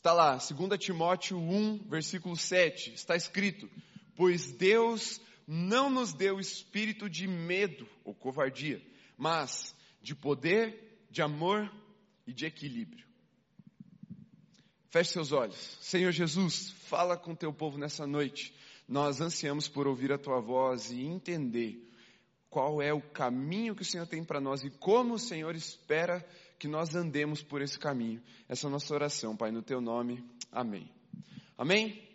Está lá, 2 Timóteo 1, versículo 7, está escrito: Pois Deus não nos deu espírito de medo ou covardia, mas de poder, de amor e de equilíbrio. Feche seus olhos. Senhor Jesus, fala com teu povo nessa noite. Nós ansiamos por ouvir a tua voz e entender qual é o caminho que o Senhor tem para nós e como o Senhor espera que nós andemos por esse caminho. Essa é a nossa oração, Pai, no teu nome. Amém. Amém?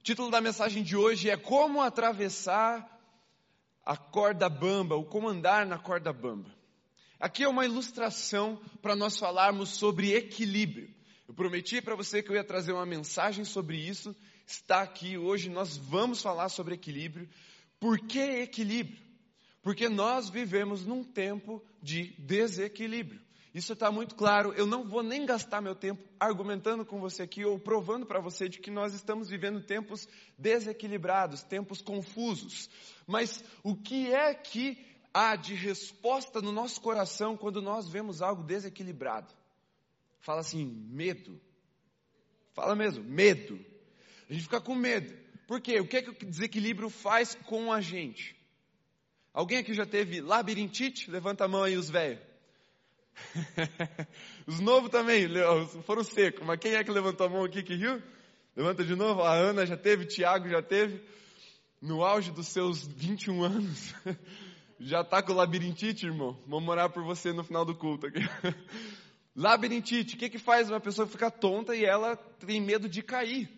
O título da mensagem de hoje é Como atravessar a corda bamba, ou como andar na corda bamba. Aqui é uma ilustração para nós falarmos sobre equilíbrio. Eu prometi para você que eu ia trazer uma mensagem sobre isso. Está aqui hoje, nós vamos falar sobre equilíbrio. Por que equilíbrio? Porque nós vivemos num tempo de desequilíbrio. Isso está muito claro. Eu não vou nem gastar meu tempo argumentando com você aqui ou provando para você de que nós estamos vivendo tempos desequilibrados, tempos confusos. Mas o que é que há de resposta no nosso coração quando nós vemos algo desequilibrado? Fala assim, medo. Fala mesmo, medo. A gente fica com medo. Por quê? O que é que o desequilíbrio faz com a gente? Alguém aqui já teve labirintite? Levanta a mão aí, os velhos. os novos também, foram secos. Mas quem é que levantou a mão aqui que riu? Levanta de novo. A Ana já teve, Tiago já teve. No auge dos seus 21 anos. já está com labirintite, irmão? Vamos morar por você no final do culto aqui. Labirintite, o que, que faz uma pessoa ficar tonta e ela tem medo de cair?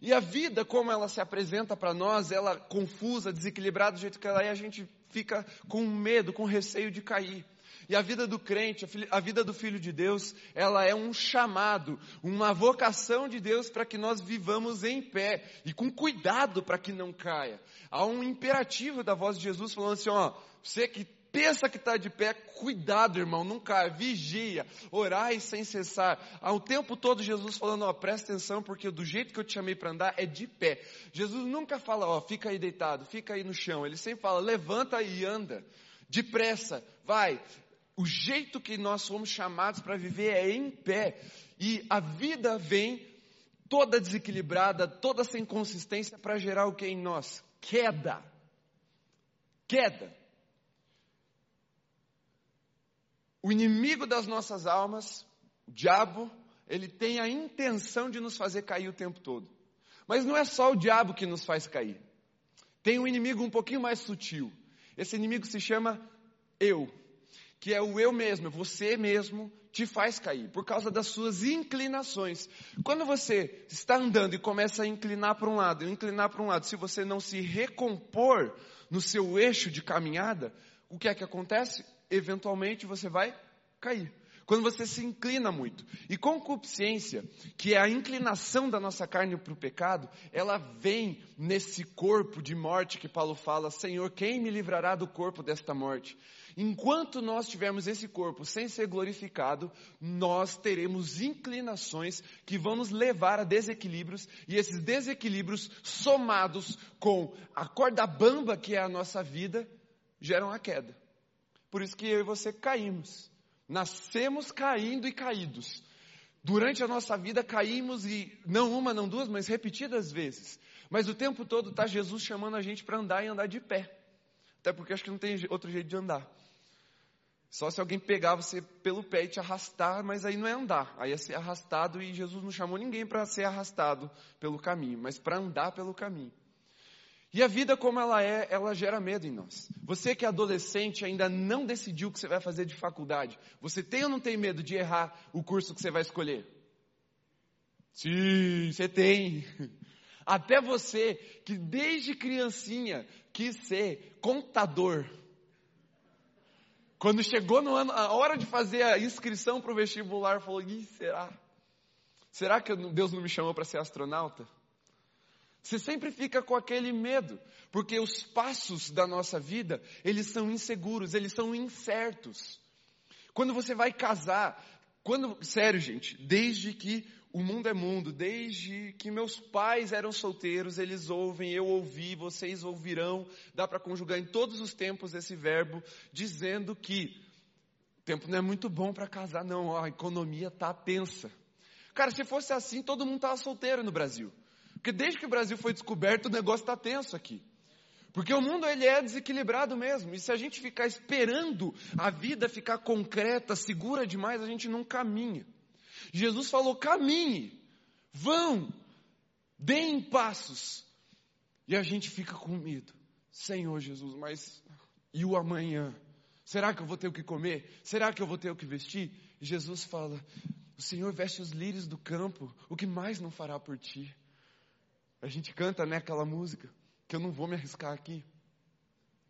E a vida, como ela se apresenta para nós, ela confusa, desequilibrada do jeito que ela é, a gente fica com medo, com receio de cair. E a vida do crente, a vida do filho de Deus, ela é um chamado, uma vocação de Deus para que nós vivamos em pé e com cuidado para que não caia. Há um imperativo da voz de Jesus falando assim, ó, você que pensa que está de pé, cuidado, irmão, não caia, vigia, orai sem cessar. Há o tempo todo Jesus falando, ó, presta atenção, porque do jeito que eu te chamei para andar é de pé. Jesus nunca fala, ó, fica aí deitado, fica aí no chão. Ele sempre fala, levanta e anda. Depressa, vai. O jeito que nós fomos chamados para viver é em pé. E a vida vem toda desequilibrada, toda sem consistência para gerar o que em nós? Queda. Queda. O inimigo das nossas almas, o diabo, ele tem a intenção de nos fazer cair o tempo todo. Mas não é só o diabo que nos faz cair. Tem um inimigo um pouquinho mais sutil. Esse inimigo se chama eu, que é o eu mesmo, você mesmo te faz cair por causa das suas inclinações. Quando você está andando e começa a inclinar para um lado, inclinar para um lado, se você não se recompor no seu eixo de caminhada, o que é que acontece? eventualmente você vai cair. Quando você se inclina muito. E concupiscência, que é a inclinação da nossa carne para o pecado, ela vem nesse corpo de morte que Paulo fala: Senhor, quem me livrará do corpo desta morte? Enquanto nós tivermos esse corpo sem ser glorificado, nós teremos inclinações que vão nos levar a desequilíbrios, e esses desequilíbrios, somados com a corda bamba que é a nossa vida, geram a queda. Por isso que eu e você caímos. Nascemos caindo e caídos. Durante a nossa vida caímos e não uma, não duas, mas repetidas vezes. Mas o tempo todo está Jesus chamando a gente para andar e andar de pé. Até porque acho que não tem outro jeito de andar. Só se alguém pegar você pelo pé e te arrastar, mas aí não é andar, aí é ser arrastado e Jesus não chamou ninguém para ser arrastado pelo caminho, mas para andar pelo caminho. E a vida como ela é, ela gera medo em nós. Você que é adolescente ainda não decidiu o que você vai fazer de faculdade. Você tem ou não tem medo de errar o curso que você vai escolher? Sim, você tem. Até você que desde criancinha quis ser contador. Quando chegou no ano, a hora de fazer a inscrição para o vestibular, falou: Ih, será? Será que Deus não me chamou para ser astronauta? Você sempre fica com aquele medo, porque os passos da nossa vida, eles são inseguros, eles são incertos. Quando você vai casar, quando, sério gente, desde que o mundo é mundo, desde que meus pais eram solteiros, eles ouvem, eu ouvi, vocês ouvirão, dá para conjugar em todos os tempos esse verbo, dizendo que o tempo não é muito bom para casar, não, a economia está tensa. Cara, se fosse assim, todo mundo estava solteiro no Brasil. Porque desde que o Brasil foi descoberto, o negócio está tenso aqui. Porque o mundo ele é desequilibrado mesmo. E se a gente ficar esperando a vida ficar concreta, segura demais, a gente não caminha. Jesus falou: caminhe, vão, deem passos. E a gente fica com medo. Senhor Jesus, mas e o amanhã? Será que eu vou ter o que comer? Será que eu vou ter o que vestir? Jesus fala: O Senhor veste os lírios do campo, o que mais não fará por ti? A gente canta, né, aquela música, que eu não vou me arriscar aqui.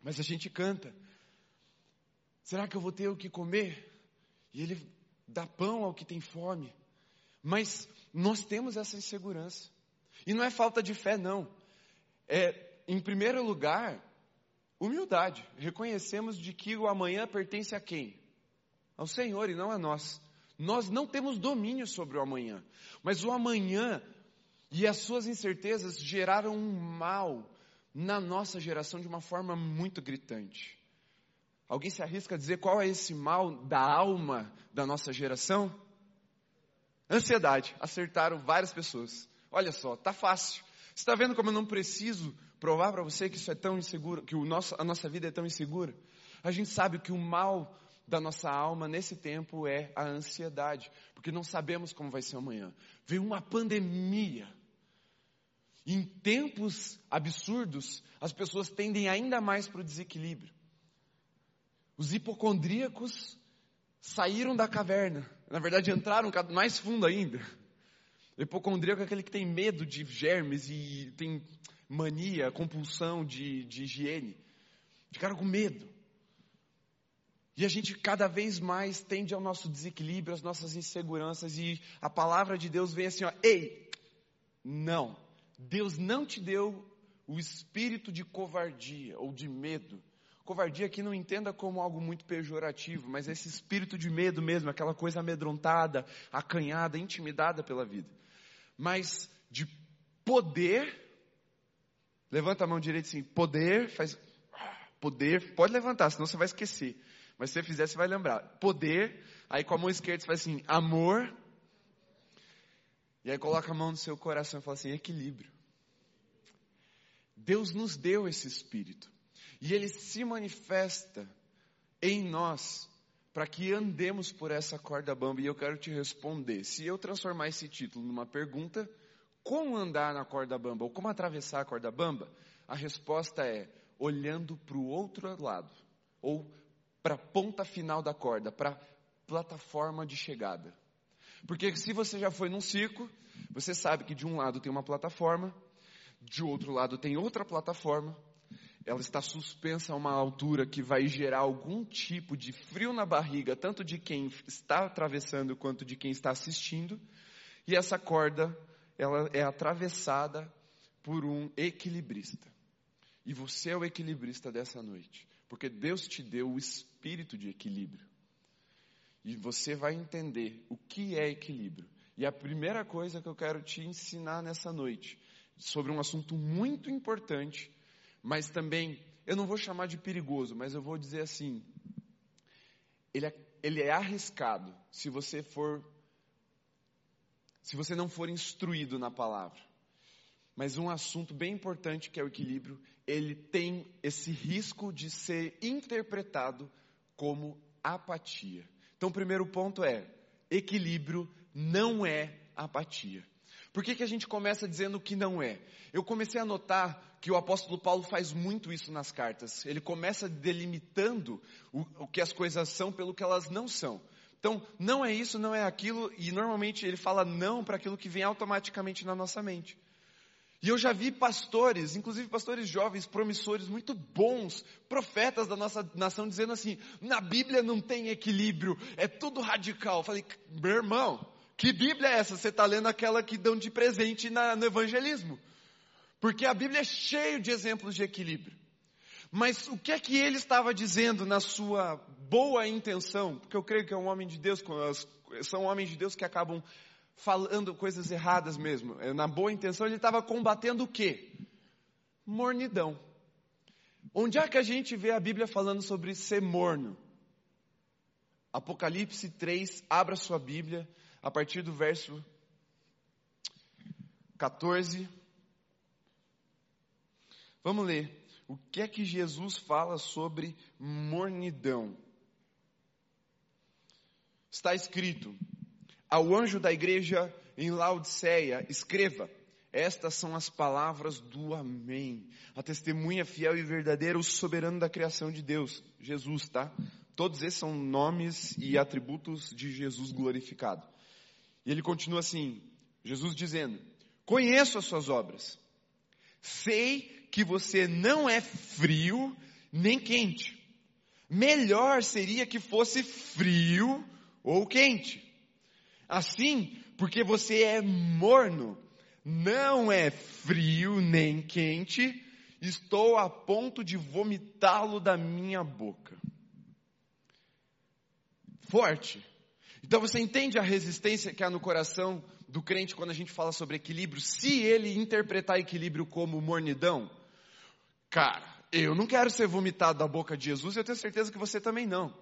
Mas a gente canta. Será que eu vou ter o que comer? E ele dá pão ao que tem fome. Mas nós temos essa insegurança. E não é falta de fé, não. É, em primeiro lugar, humildade. Reconhecemos de que o amanhã pertence a quem? Ao Senhor e não a nós. Nós não temos domínio sobre o amanhã. Mas o amanhã e as suas incertezas geraram um mal na nossa geração de uma forma muito gritante. Alguém se arrisca a dizer qual é esse mal da alma da nossa geração? Ansiedade. Acertaram várias pessoas. Olha só, tá fácil. Você está vendo como eu não preciso provar para você que isso é tão inseguro, que o nosso, a nossa vida é tão insegura? A gente sabe que o mal da nossa alma nesse tempo é a ansiedade, porque não sabemos como vai ser amanhã. Veio uma pandemia. Em tempos absurdos, as pessoas tendem ainda mais para o desequilíbrio. Os hipocondríacos saíram da caverna. Na verdade, entraram mais fundo ainda. O hipocondríaco é aquele que tem medo de germes e tem mania, compulsão de, de higiene. Ficaram com medo. E a gente cada vez mais tende ao nosso desequilíbrio, às nossas inseguranças, e a palavra de Deus vem assim, ó, ei, não, Deus não te deu o espírito de covardia ou de medo, Covardia aqui não entenda como algo muito pejorativo, mas esse espírito de medo mesmo, aquela coisa amedrontada, acanhada, intimidada pela vida. Mas de poder, levanta a mão direita assim, poder, faz, poder, pode levantar, senão você vai esquecer. Mas se você fizer, você vai lembrar. Poder, aí com a mão esquerda você faz assim, amor, e aí coloca a mão no seu coração e fala assim, equilíbrio. Deus nos deu esse espírito. E ele se manifesta em nós para que andemos por essa corda bamba. E eu quero te responder. Se eu transformar esse título numa pergunta, como andar na corda bamba ou como atravessar a corda bamba? A resposta é olhando para o outro lado ou para a ponta final da corda, para a plataforma de chegada. Porque se você já foi num circo, você sabe que de um lado tem uma plataforma, de outro lado tem outra plataforma, ela está suspensa a uma altura que vai gerar algum tipo de frio na barriga, tanto de quem está atravessando quanto de quem está assistindo. E essa corda, ela é atravessada por um equilibrista. E você é o equilibrista dessa noite, porque Deus te deu o espírito de equilíbrio. E você vai entender o que é equilíbrio. E a primeira coisa que eu quero te ensinar nessa noite, sobre um assunto muito importante, mas também, eu não vou chamar de perigoso, mas eu vou dizer assim: ele é, ele é arriscado se você for, se você não for instruído na palavra. Mas um assunto bem importante que é o equilíbrio, ele tem esse risco de ser interpretado como apatia. Então, o primeiro ponto é: equilíbrio não é apatia. Por que, que a gente começa dizendo que não é? Eu comecei a notar que o apóstolo Paulo faz muito isso nas cartas. Ele começa delimitando o, o que as coisas são pelo que elas não são. Então, não é isso, não é aquilo, e normalmente ele fala não para aquilo que vem automaticamente na nossa mente. E eu já vi pastores, inclusive pastores jovens, promissores, muito bons, profetas da nossa nação, dizendo assim: na Bíblia não tem equilíbrio, é tudo radical. Eu falei, meu irmão, que Bíblia é essa? Você está lendo aquela que dão de presente na, no evangelismo. Porque a Bíblia é cheia de exemplos de equilíbrio. Mas o que é que ele estava dizendo na sua boa intenção? Porque eu creio que é um homem de Deus, são homens de Deus que acabam falando coisas erradas mesmo. É, na boa intenção ele estava combatendo o quê? Mornidão. Onde é que a gente vê a Bíblia falando sobre ser morno? Apocalipse 3, abra sua Bíblia, a partir do verso 14. Vamos ler. O que é que Jesus fala sobre mornidão? Está escrito: Ao anjo da igreja em Laodiceia, escreva: Estas são as palavras do Amém. A testemunha fiel e verdadeira, o soberano da criação de Deus, Jesus, tá? Todos esses são nomes e atributos de Jesus glorificado. E ele continua assim: Jesus dizendo: Conheço as suas obras, sei que você não é frio nem quente. Melhor seria que fosse frio ou quente. Assim, porque você é morno, não é frio nem quente, estou a ponto de vomitá-lo da minha boca. Forte. Então você entende a resistência que há no coração do crente quando a gente fala sobre equilíbrio? Se ele interpretar equilíbrio como mornidão, cara, eu não quero ser vomitado da boca de Jesus, eu tenho certeza que você também não.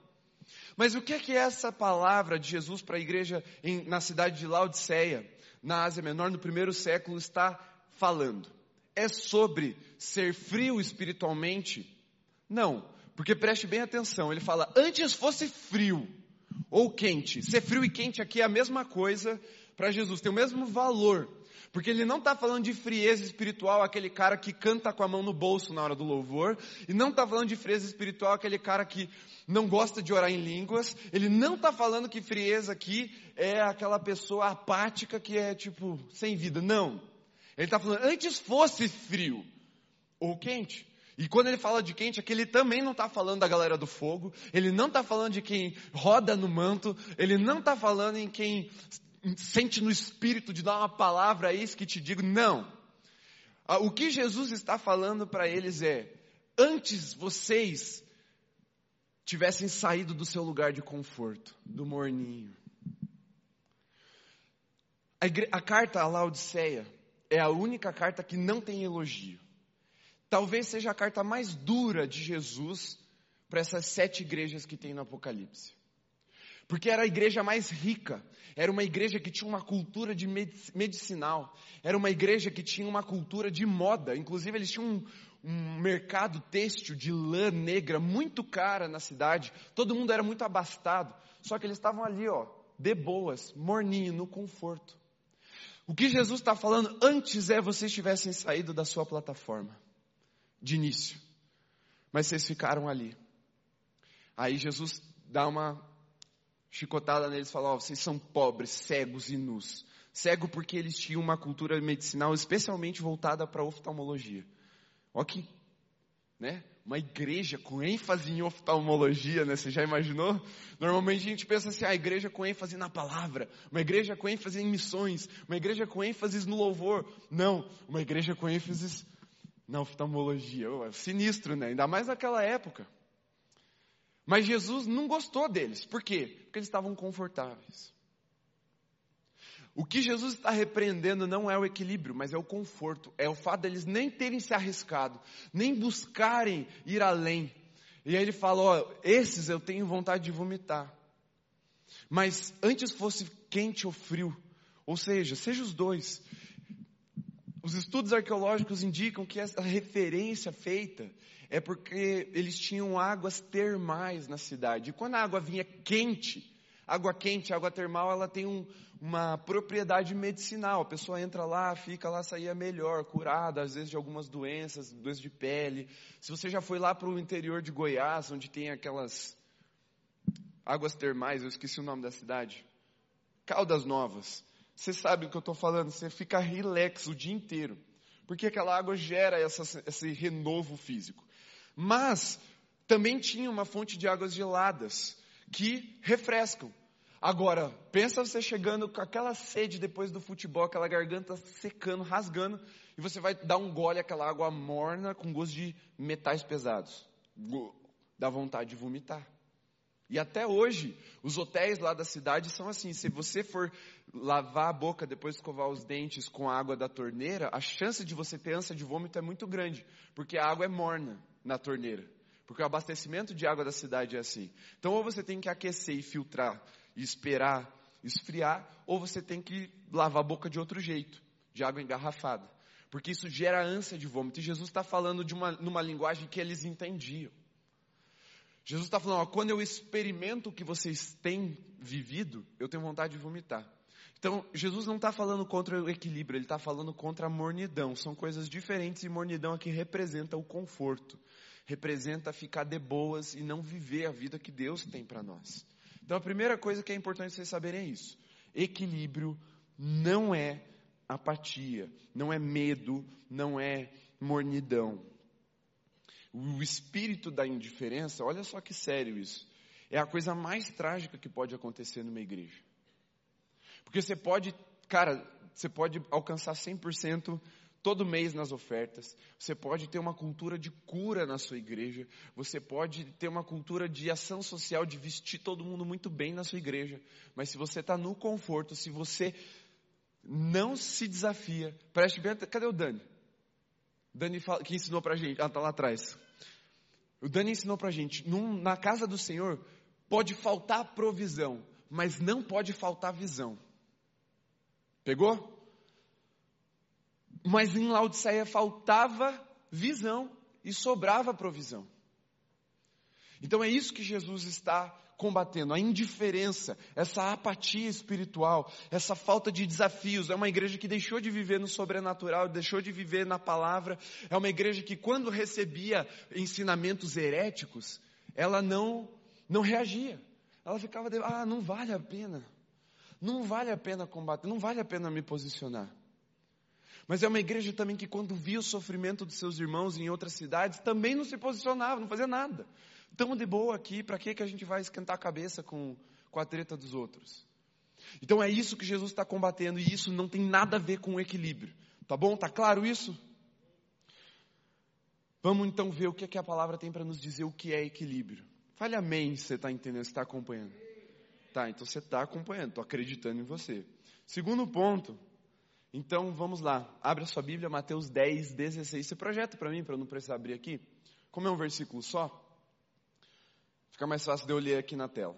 Mas o que é que essa palavra de Jesus para a igreja em, na cidade de Laodiceia, na Ásia Menor, no primeiro século, está falando? É sobre ser frio espiritualmente? Não, porque preste bem atenção, ele fala, antes fosse frio ou quente. Ser frio e quente aqui é a mesma coisa para Jesus, tem o mesmo valor. Porque ele não está falando de frieza espiritual, aquele cara que canta com a mão no bolso na hora do louvor, e não está falando de frieza espiritual, aquele cara que não gosta de orar em línguas, ele não está falando que frieza aqui é aquela pessoa apática que é tipo sem vida, não. Ele está falando, antes fosse frio ou quente. E quando ele fala de quente, aqui ele também não está falando da galera do fogo, ele não está falando de quem roda no manto, ele não está falando em quem sente no espírito de dar uma palavra a isso que te digo. Não. Ah, o que Jesus está falando para eles é: antes vocês tivessem saído do seu lugar de conforto, do morninho. A, igre... a carta à Laodiceia é a única carta que não tem elogio. Talvez seja a carta mais dura de Jesus para essas sete igrejas que tem no Apocalipse. Porque era a igreja mais rica, era uma igreja que tinha uma cultura de medicinal, era uma igreja que tinha uma cultura de moda, inclusive eles tinham um, um mercado têxtil de lã negra muito cara na cidade, todo mundo era muito abastado, só que eles estavam ali, ó, de boas, morninho, no conforto. O que Jesus está falando antes é vocês tivessem saído da sua plataforma, de início, mas vocês ficaram ali. Aí Jesus dá uma chicotada neles e fala, oh, vocês são pobres, cegos e nus. Cego porque eles tinham uma cultura medicinal especialmente voltada para oftalmologia. Olha que, né? Uma igreja com ênfase em oftalmologia, né? Você já imaginou? Normalmente a gente pensa assim, a ah, igreja com ênfase na palavra, uma igreja com ênfase em missões, uma igreja com ênfase no louvor. Não, uma igreja com ênfase na oftalmologia. É sinistro, né? Ainda mais naquela época. Mas Jesus não gostou deles. Por quê? Porque eles estavam confortáveis. O que Jesus está repreendendo não é o equilíbrio, mas é o conforto. É o fato deles nem terem se arriscado, nem buscarem ir além. E aí ele fala: esses eu tenho vontade de vomitar. Mas antes fosse quente ou frio, ou seja, seja os dois. Os estudos arqueológicos indicam que essa referência feita é porque eles tinham águas termais na cidade. E quando a água vinha quente, água quente, água termal, ela tem um, uma propriedade medicinal. A pessoa entra lá, fica lá, saía melhor, curada, às vezes de algumas doenças, doenças de pele. Se você já foi lá para o interior de Goiás, onde tem aquelas águas termais, eu esqueci o nome da cidade. Caldas Novas. Você sabe o que eu estou falando, você fica relax o dia inteiro. Porque aquela água gera essa, esse renovo físico. Mas também tinha uma fonte de águas geladas que refrescam. Agora, pensa você chegando com aquela sede depois do futebol, aquela garganta secando, rasgando, e você vai dar um gole aquela água morna com gosto de metais pesados. Dá vontade de vomitar. E até hoje, os hotéis lá da cidade são assim: se você for lavar a boca depois de escovar os dentes com a água da torneira, a chance de você ter ânsia de vômito é muito grande, porque a água é morna na torneira. Porque o abastecimento de água da cidade é assim. Então, ou você tem que aquecer e filtrar e esperar esfriar, ou você tem que lavar a boca de outro jeito. de água engarrafada. Porque isso gera ânsia de vômito. E Jesus está falando de uma, numa linguagem que eles entendiam. Jesus está falando, ó, quando eu experimento o que vocês têm vivido, eu tenho vontade de vomitar. Então, Jesus não está falando contra o equilíbrio, ele está falando contra a mornidão. São coisas diferentes e mornidão aqui representa o conforto, representa ficar de boas e não viver a vida que Deus tem para nós. Então, a primeira coisa que é importante vocês saberem é isso: equilíbrio não é apatia, não é medo, não é mornidão. O espírito da indiferença, olha só que sério isso, é a coisa mais trágica que pode acontecer numa igreja. Porque você pode, cara, você pode alcançar 100% todo mês nas ofertas. Você pode ter uma cultura de cura na sua igreja. Você pode ter uma cultura de ação social, de vestir todo mundo muito bem na sua igreja. Mas se você está no conforto, se você não se desafia, preste bem Cadê o Dani? Dani fala, que ensinou pra gente. Ah, tá lá atrás. O Dani ensinou pra gente. Num, na casa do Senhor pode faltar provisão, mas não pode faltar visão. Pegou? Mas em Laodiceia faltava visão e sobrava provisão. Então é isso que Jesus está combatendo, a indiferença, essa apatia espiritual, essa falta de desafios. É uma igreja que deixou de viver no sobrenatural, deixou de viver na palavra. É uma igreja que quando recebia ensinamentos heréticos, ela não não reagia. Ela ficava, de, ah, não vale a pena. Não vale a pena combater, não vale a pena me posicionar. Mas é uma igreja também que, quando via o sofrimento dos seus irmãos em outras cidades, também não se posicionava, não fazia nada. Estamos de boa aqui, para que, que a gente vai esquentar a cabeça com, com a treta dos outros? Então é isso que Jesus está combatendo e isso não tem nada a ver com o equilíbrio. Tá bom? Tá claro isso? Vamos então ver o que, é que a palavra tem para nos dizer o que é equilíbrio. Fale amém se você está entendendo, se está acompanhando. Tá, então você está acompanhando, estou acreditando em você. Segundo ponto, então vamos lá, abre a sua Bíblia, Mateus 10, 16. Você projeta para mim, para eu não precisar abrir aqui? Como é um versículo só, fica mais fácil de eu ler aqui na tela.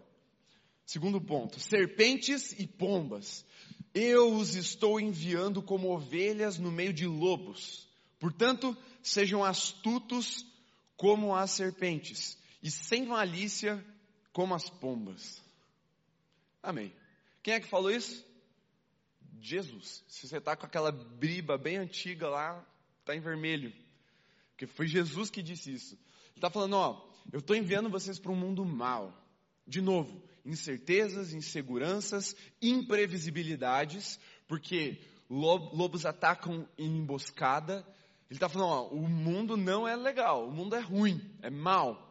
Segundo ponto, serpentes e pombas, eu os estou enviando como ovelhas no meio de lobos. Portanto, sejam astutos como as serpentes e sem malícia como as pombas. Amém. Quem é que falou isso? Jesus. Se você está com aquela briba bem antiga lá, está em vermelho. Porque foi Jesus que disse isso. Ele está falando, ó, eu estou enviando vocês para um mundo mal. De novo, incertezas, inseguranças, imprevisibilidades, porque lobos atacam em emboscada. Ele está falando, ó, o mundo não é legal, o mundo é ruim, é mal.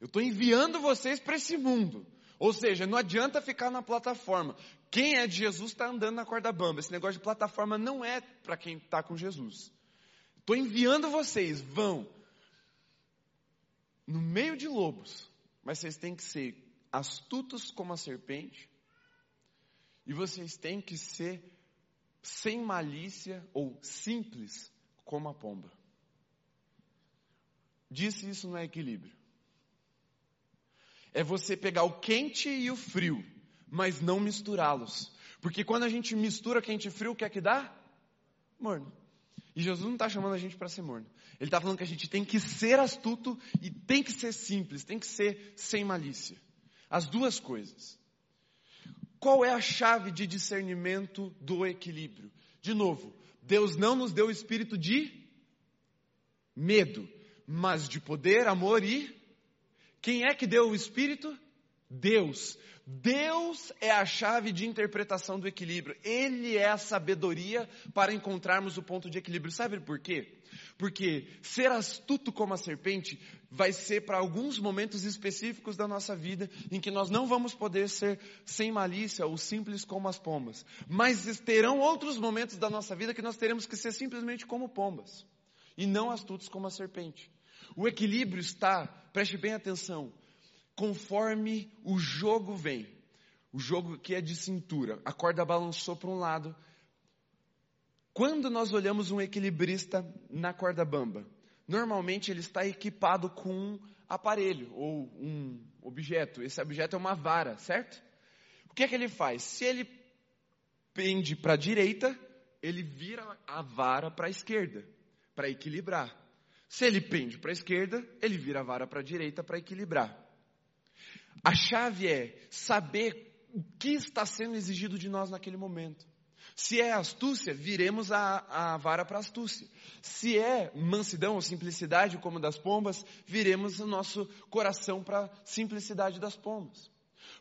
Eu estou enviando vocês para esse mundo. Ou seja, não adianta ficar na plataforma. Quem é de Jesus está andando na corda bamba. Esse negócio de plataforma não é para quem está com Jesus. Estou enviando vocês, vão. No meio de lobos. Mas vocês têm que ser astutos como a serpente. E vocês têm que ser sem malícia ou simples como a pomba. Disse isso no equilíbrio é você pegar o quente e o frio, mas não misturá-los. Porque quando a gente mistura quente e frio, o que é que dá? Morno. E Jesus não está chamando a gente para ser morno. Ele está falando que a gente tem que ser astuto e tem que ser simples, tem que ser sem malícia. As duas coisas. Qual é a chave de discernimento do equilíbrio? De novo, Deus não nos deu o espírito de medo, mas de poder, amor e quem é que deu o Espírito? Deus. Deus é a chave de interpretação do equilíbrio. Ele é a sabedoria para encontrarmos o ponto de equilíbrio. Sabe por quê? Porque ser astuto como a serpente vai ser para alguns momentos específicos da nossa vida em que nós não vamos poder ser sem malícia ou simples como as pombas. Mas terão outros momentos da nossa vida que nós teremos que ser simplesmente como pombas e não astutos como a serpente. O equilíbrio está, preste bem atenção, conforme o jogo vem. O jogo que é de cintura. A corda balançou para um lado. Quando nós olhamos um equilibrista na corda bamba, normalmente ele está equipado com um aparelho ou um objeto. Esse objeto é uma vara, certo? O que é que ele faz? Se ele pende para a direita, ele vira a vara para a esquerda, para equilibrar. Se ele pende para a esquerda, ele vira a vara para a direita para equilibrar. A chave é saber o que está sendo exigido de nós naquele momento. Se é astúcia, viremos a, a vara para astúcia. Se é mansidão ou simplicidade, como das pombas, viremos o nosso coração para a simplicidade das pombas.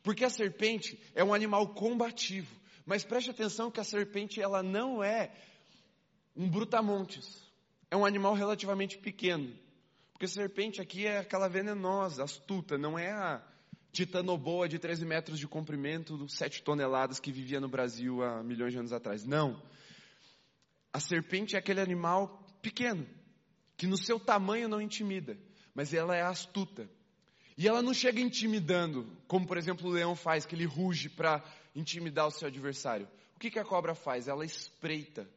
Porque a serpente é um animal combativo. Mas preste atenção que a serpente ela não é um brutamontes. É um animal relativamente pequeno. Porque serpente aqui é aquela venenosa, astuta, não é a titanoboa de 13 metros de comprimento, 7 toneladas que vivia no Brasil há milhões de anos atrás. Não. A serpente é aquele animal pequeno, que no seu tamanho não intimida, mas ela é astuta. E ela não chega intimidando, como por exemplo o leão faz, que ele ruge para intimidar o seu adversário. O que, que a cobra faz? Ela espreita.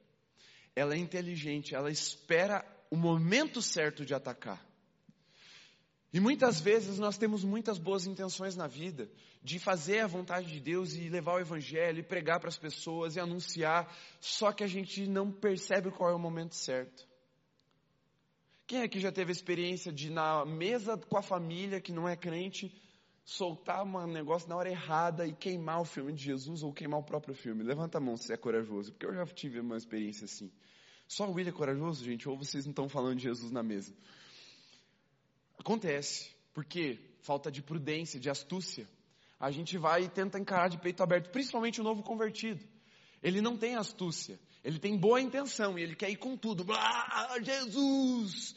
Ela é inteligente, ela espera o momento certo de atacar. E muitas vezes nós temos muitas boas intenções na vida, de fazer a vontade de Deus e levar o Evangelho e pregar para as pessoas e anunciar, só que a gente não percebe qual é o momento certo. Quem aqui já teve a experiência de, na mesa com a família que não é crente, soltar um negócio na hora errada e queimar o filme de Jesus ou queimar o próprio filme? Levanta a mão se é corajoso, porque eu já tive uma experiência assim. Só o William é corajoso, gente, ou vocês não estão falando de Jesus na mesa? Acontece, porque falta de prudência, de astúcia. A gente vai e tenta encarar de peito aberto, principalmente o novo convertido. Ele não tem astúcia, ele tem boa intenção e ele quer ir com tudo. Ah, Jesus!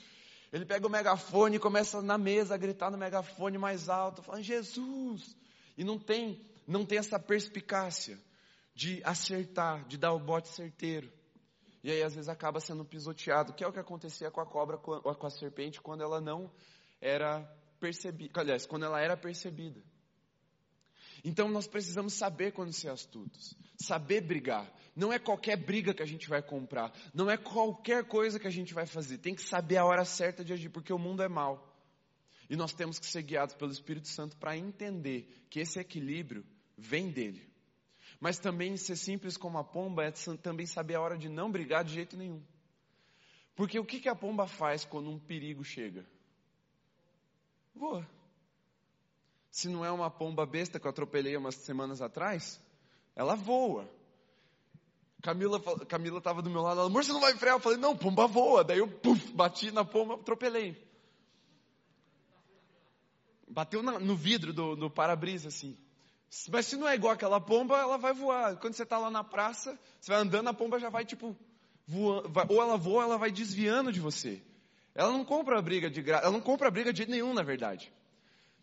Ele pega o megafone e começa na mesa a gritar no megafone mais alto, falando Jesus! E não tem, não tem essa perspicácia de acertar, de dar o bote certeiro. E aí às vezes acaba sendo pisoteado, que é o que acontecia com a cobra, com a serpente, quando ela não era percebida, aliás, quando ela era percebida. Então nós precisamos saber quando ser astutos, saber brigar. Não é qualquer briga que a gente vai comprar, não é qualquer coisa que a gente vai fazer. Tem que saber a hora certa de agir, porque o mundo é mau. E nós temos que ser guiados pelo Espírito Santo para entender que esse equilíbrio vem dele. Mas também ser simples como a pomba é também saber a hora de não brigar de jeito nenhum. Porque o que, que a pomba faz quando um perigo chega? Voa. Se não é uma pomba besta que eu atropelei umas semanas atrás, ela voa. Camila Camila estava do meu lado, ela, amor, você não vai frear? Eu falei, não, pomba voa. Daí eu puff, bati na pomba, atropelei. Bateu na, no vidro do, do para-brisa, assim. Mas se não é igual aquela pomba, ela vai voar. Quando você está lá na praça, você vai andando, a pomba já vai tipo voando. Vai, ou ela voa, ou ela vai desviando de você. Ela não compra a briga de graça, ela não compra a briga de nenhum, na verdade.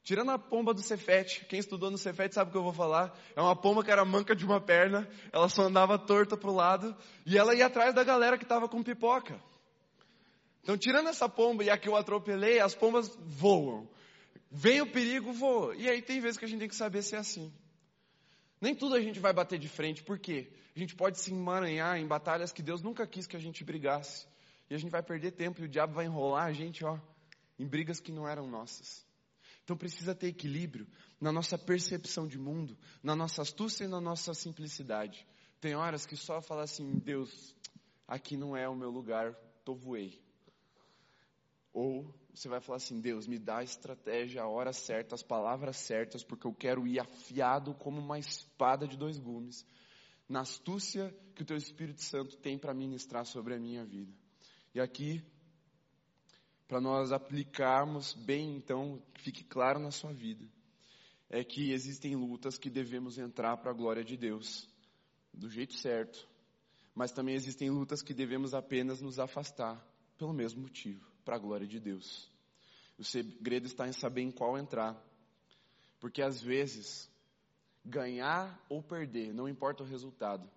Tirando a pomba do Cefete, quem estudou no Cefete sabe o que eu vou falar. É uma pomba que era manca de uma perna, ela só andava torta para o lado, e ela ia atrás da galera que estava com pipoca. Então, tirando essa pomba e a que eu atropelei, as pombas voam. Vem o perigo, voa. E aí tem vezes que a gente tem que saber ser assim. Nem tudo a gente vai bater de frente, por quê? A gente pode se emaranhar em batalhas que Deus nunca quis que a gente brigasse. E a gente vai perder tempo e o diabo vai enrolar a gente, ó, em brigas que não eram nossas. Então precisa ter equilíbrio na nossa percepção de mundo, na nossa astúcia e na nossa simplicidade. Tem horas que só falar assim, Deus, aqui não é o meu lugar, tô voei. Ou você vai falar assim, Deus, me dá a estratégia, a hora certa, as palavras certas, porque eu quero ir afiado como uma espada de dois gumes, na astúcia que o teu Espírito Santo tem para ministrar sobre a minha vida. E aqui, para nós aplicarmos bem, então, fique claro na sua vida, é que existem lutas que devemos entrar para a glória de Deus, do jeito certo, mas também existem lutas que devemos apenas nos afastar, pelo mesmo motivo, para a glória de Deus. O segredo está em saber em qual entrar, porque às vezes, ganhar ou perder, não importa o resultado,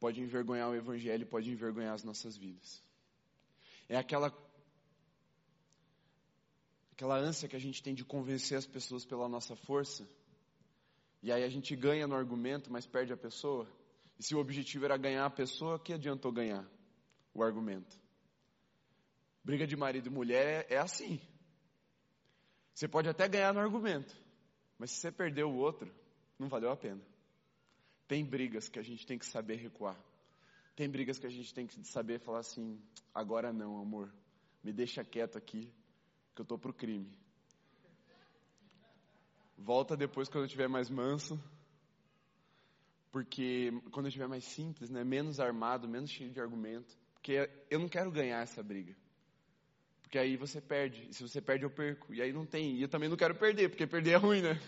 pode envergonhar o Evangelho, pode envergonhar as nossas vidas. É aquela aquela ânsia que a gente tem de convencer as pessoas pela nossa força. E aí a gente ganha no argumento, mas perde a pessoa. E se o objetivo era ganhar a pessoa, que adiantou ganhar o argumento? Briga de marido e mulher é, é assim. Você pode até ganhar no argumento, mas se você perdeu o outro, não valeu a pena. Tem brigas que a gente tem que saber recuar. Tem brigas que a gente tem que saber falar assim: agora não, amor, me deixa quieto aqui, que eu tô pro crime. Volta depois quando eu estiver mais manso, porque quando eu estiver mais simples, né, menos armado, menos cheio de argumento, porque eu não quero ganhar essa briga. Porque aí você perde, e se você perde eu perco, e aí não tem, e eu também não quero perder, porque perder é ruim, né?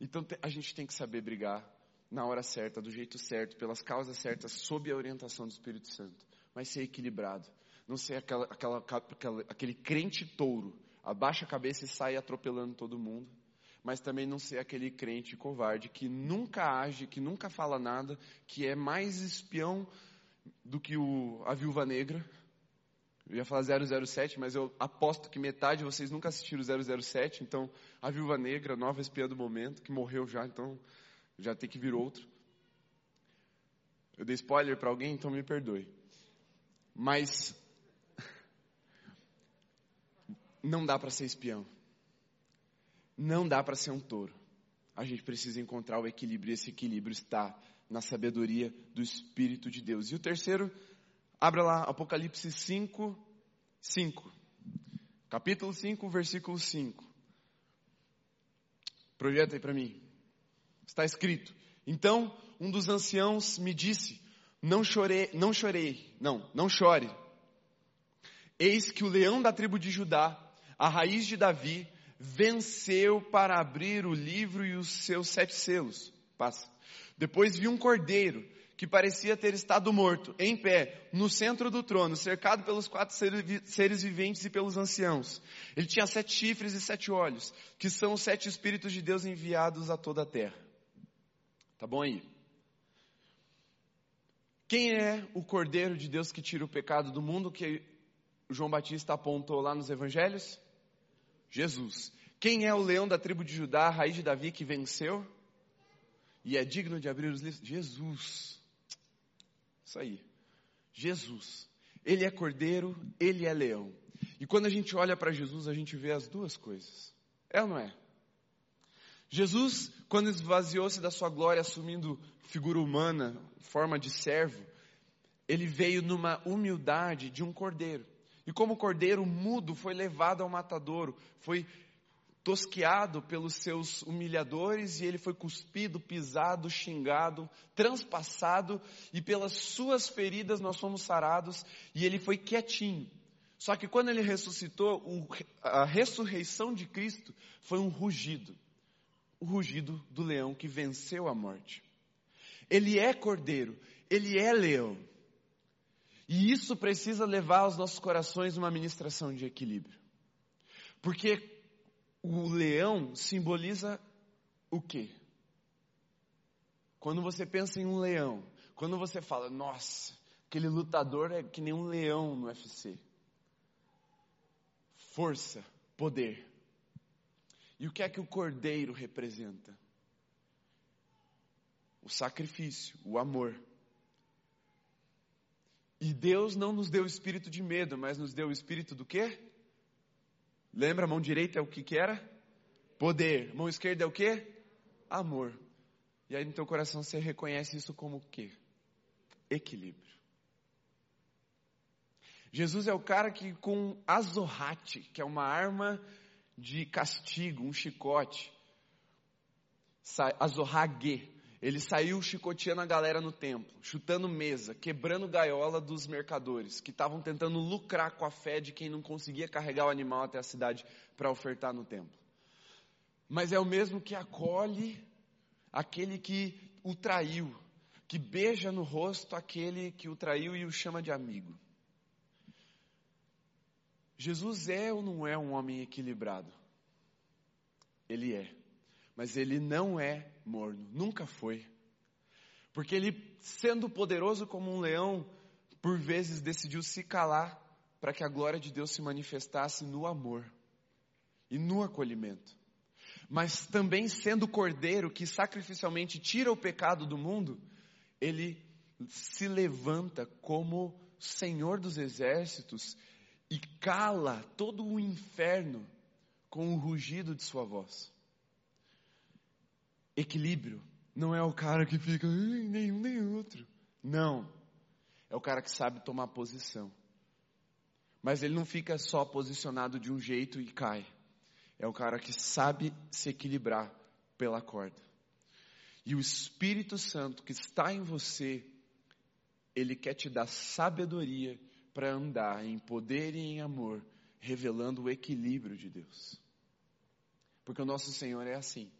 Então a gente tem que saber brigar na hora certa, do jeito certo, pelas causas certas, sob a orientação do Espírito Santo, mas ser equilibrado, não ser aquela, aquela, aquela, aquele crente touro, abaixa a cabeça e sai atropelando todo mundo, mas também não ser aquele crente covarde que nunca age, que nunca fala nada, que é mais espião do que o, a viúva negra. Eu ia falar 007, mas eu aposto que metade de vocês nunca assistiram 007, então a viúva negra, nova espiã do momento, que morreu já, então já tem que vir outro. Eu dei spoiler para alguém, então me perdoe. Mas não dá para ser espião. Não dá para ser um touro. A gente precisa encontrar o equilíbrio, e esse equilíbrio está na sabedoria do Espírito de Deus. E o terceiro, abra lá Apocalipse 5, 5. Capítulo 5, versículo 5. Projeta aí para mim. Está escrito: Então um dos anciãos me disse: Não chorei, não chorei, não, não chore. Eis que o leão da tribo de Judá, a raiz de Davi, venceu para abrir o livro e os seus sete selos. Passa. Depois vi um cordeiro que parecia ter estado morto, em pé, no centro do trono, cercado pelos quatro seres viventes e pelos anciãos. Ele tinha sete chifres e sete olhos, que são os sete Espíritos de Deus enviados a toda a terra. Tá bom aí? Quem é o cordeiro de Deus que tira o pecado do mundo que João Batista apontou lá nos evangelhos? Jesus. Quem é o leão da tribo de Judá, a raiz de Davi que venceu? E é digno de abrir os livros? Jesus. Isso aí. Jesus. Ele é cordeiro, ele é leão. E quando a gente olha para Jesus, a gente vê as duas coisas. É ou não é? Jesus, quando esvaziou-se da sua glória, assumindo figura humana, forma de servo, ele veio numa humildade de um cordeiro. E como cordeiro mudo foi levado ao matadouro, foi tosqueado pelos seus humilhadores e ele foi cuspido, pisado, xingado, transpassado e pelas suas feridas nós fomos sarados e ele foi quietinho. Só que quando ele ressuscitou, a ressurreição de Cristo foi um rugido. O rugido do leão que venceu a morte. Ele é cordeiro, ele é leão. E isso precisa levar aos nossos corações uma ministração de equilíbrio. Porque o leão simboliza o quê? Quando você pensa em um leão, quando você fala, nossa, aquele lutador é que nem um leão no UFC. Força, poder. E o que é que o cordeiro representa? O sacrifício, o amor. E Deus não nos deu o espírito de medo, mas nos deu o espírito do quê? Lembra, a mão direita é o que que era? Poder. Mão esquerda é o quê? Amor. E aí no teu coração você reconhece isso como o quê? Equilíbrio. Jesus é o cara que com azorrate, que é uma arma de castigo, um chicote, azorrague, ele saiu chicoteando a galera no templo, chutando mesa, quebrando gaiola dos mercadores, que estavam tentando lucrar com a fé de quem não conseguia carregar o animal até a cidade para ofertar no templo. Mas é o mesmo que acolhe aquele que o traiu, que beija no rosto aquele que o traiu e o chama de amigo. Jesus é ou não é um homem equilibrado? Ele é mas ele não é morno, nunca foi. Porque ele, sendo poderoso como um leão, por vezes decidiu se calar para que a glória de Deus se manifestasse no amor e no acolhimento. Mas também sendo cordeiro que sacrificialmente tira o pecado do mundo, ele se levanta como Senhor dos exércitos e cala todo o inferno com o rugido de sua voz. Equilíbrio não é o cara que fica nenhum nem outro. Não. é o cara que sabe tomar posição. Mas ele não fica só posicionado de um jeito e cai. É o cara que sabe se equilibrar pela corda. E o Espírito Santo que está em você, ele quer te dar sabedoria para andar em poder e em amor, revelando o equilíbrio de Deus. Porque o nosso Senhor é assim.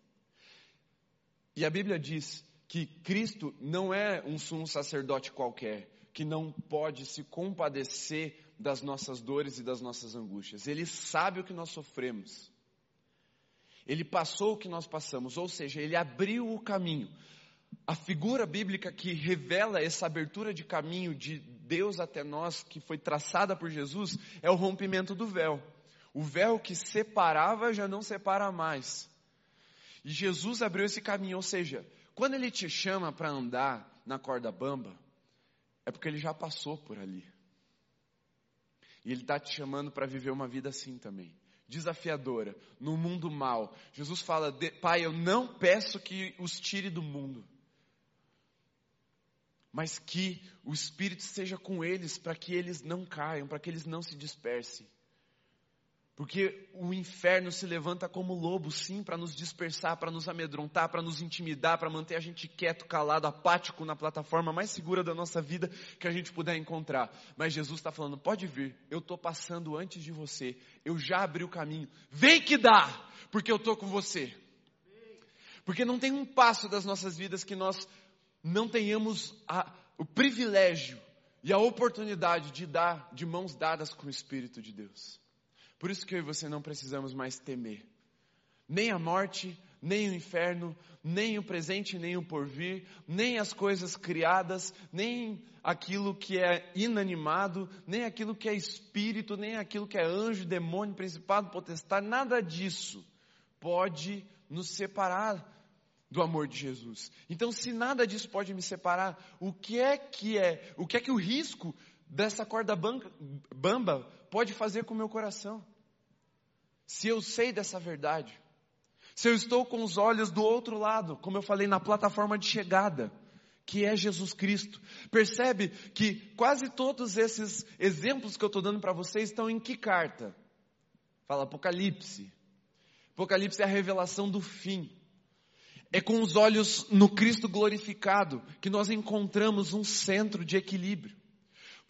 E a Bíblia diz que Cristo não é um sumo sacerdote qualquer, que não pode se compadecer das nossas dores e das nossas angústias. Ele sabe o que nós sofremos. Ele passou o que nós passamos, ou seja, ele abriu o caminho. A figura bíblica que revela essa abertura de caminho de Deus até nós, que foi traçada por Jesus, é o rompimento do véu. O véu que separava já não separa mais. E Jesus abriu esse caminho, ou seja, quando ele te chama para andar na corda bamba, é porque ele já passou por ali. E ele está te chamando para viver uma vida assim também. Desafiadora, no mundo mal. Jesus fala, Pai, eu não peço que os tire do mundo, mas que o Espírito seja com eles para que eles não caiam, para que eles não se dispersem. Porque o inferno se levanta como lobo, sim, para nos dispersar, para nos amedrontar, para nos intimidar, para manter a gente quieto, calado, apático na plataforma mais segura da nossa vida que a gente puder encontrar. Mas Jesus está falando: pode vir, eu estou passando antes de você, eu já abri o caminho, vem que dá, porque eu estou com você. Porque não tem um passo das nossas vidas que nós não tenhamos a, o privilégio e a oportunidade de dar de mãos dadas com o Espírito de Deus. Por isso que eu e você não precisamos mais temer. Nem a morte, nem o inferno, nem o presente, nem o porvir, nem as coisas criadas, nem aquilo que é inanimado, nem aquilo que é espírito, nem aquilo que é anjo, demônio, principado, potestade, nada disso pode nos separar do amor de Jesus. Então, se nada disso pode me separar, o que é que é, o que é que o risco dessa corda bamba pode fazer com o meu coração? Se eu sei dessa verdade, se eu estou com os olhos do outro lado, como eu falei, na plataforma de chegada, que é Jesus Cristo. Percebe que quase todos esses exemplos que eu estou dando para vocês estão em que carta? Fala Apocalipse. Apocalipse é a revelação do fim. É com os olhos no Cristo glorificado que nós encontramos um centro de equilíbrio.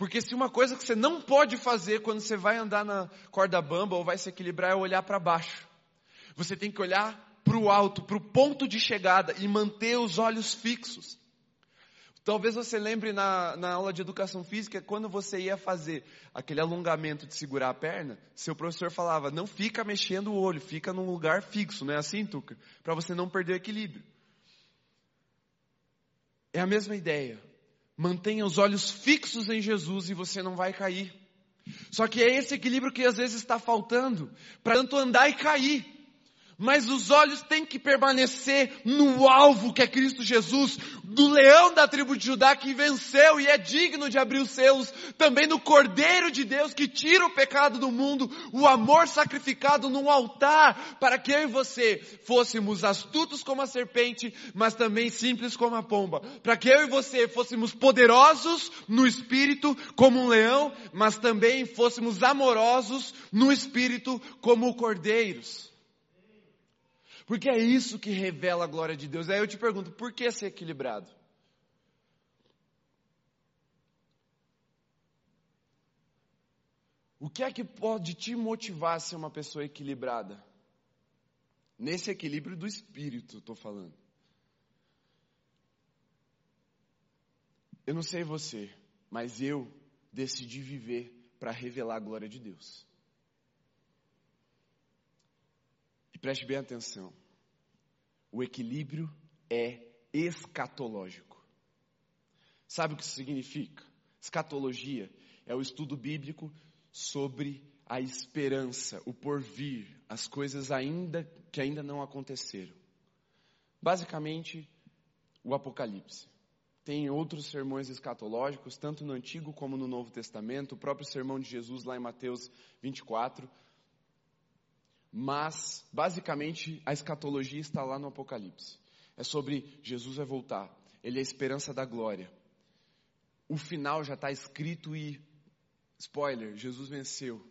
Porque se uma coisa que você não pode fazer quando você vai andar na corda bamba ou vai se equilibrar é olhar para baixo. Você tem que olhar para o alto, para o ponto de chegada e manter os olhos fixos. Talvez você lembre na, na aula de educação física, quando você ia fazer aquele alongamento de segurar a perna, seu professor falava, não fica mexendo o olho, fica num lugar fixo, não é assim, Tuca? Para você não perder o equilíbrio. É a mesma ideia. Mantenha os olhos fixos em Jesus e você não vai cair. Só que é esse equilíbrio que às vezes está faltando, para tanto andar e cair mas os olhos têm que permanecer no alvo que é Cristo Jesus, do leão da tribo de Judá que venceu e é digno de abrir os selos, também no Cordeiro de Deus que tira o pecado do mundo, o amor sacrificado num altar, para que eu e você fôssemos astutos como a serpente, mas também simples como a pomba, para que eu e você fôssemos poderosos no espírito como um leão, mas também fôssemos amorosos no espírito como cordeiros. Porque é isso que revela a glória de Deus. Aí eu te pergunto, por que ser equilibrado? O que é que pode te motivar a ser uma pessoa equilibrada? Nesse equilíbrio do espírito, estou falando. Eu não sei você, mas eu decidi viver para revelar a glória de Deus. E preste bem atenção. O equilíbrio é escatológico. Sabe o que isso significa? Escatologia é o estudo bíblico sobre a esperança, o porvir, as coisas ainda que ainda não aconteceram. Basicamente, o Apocalipse. Tem outros sermões escatológicos, tanto no Antigo como no Novo Testamento, o próprio sermão de Jesus lá em Mateus 24, mas, basicamente, a escatologia está lá no Apocalipse. É sobre Jesus vai voltar. Ele é a esperança da glória. o final já está escrito e, spoiler, Jesus venceu.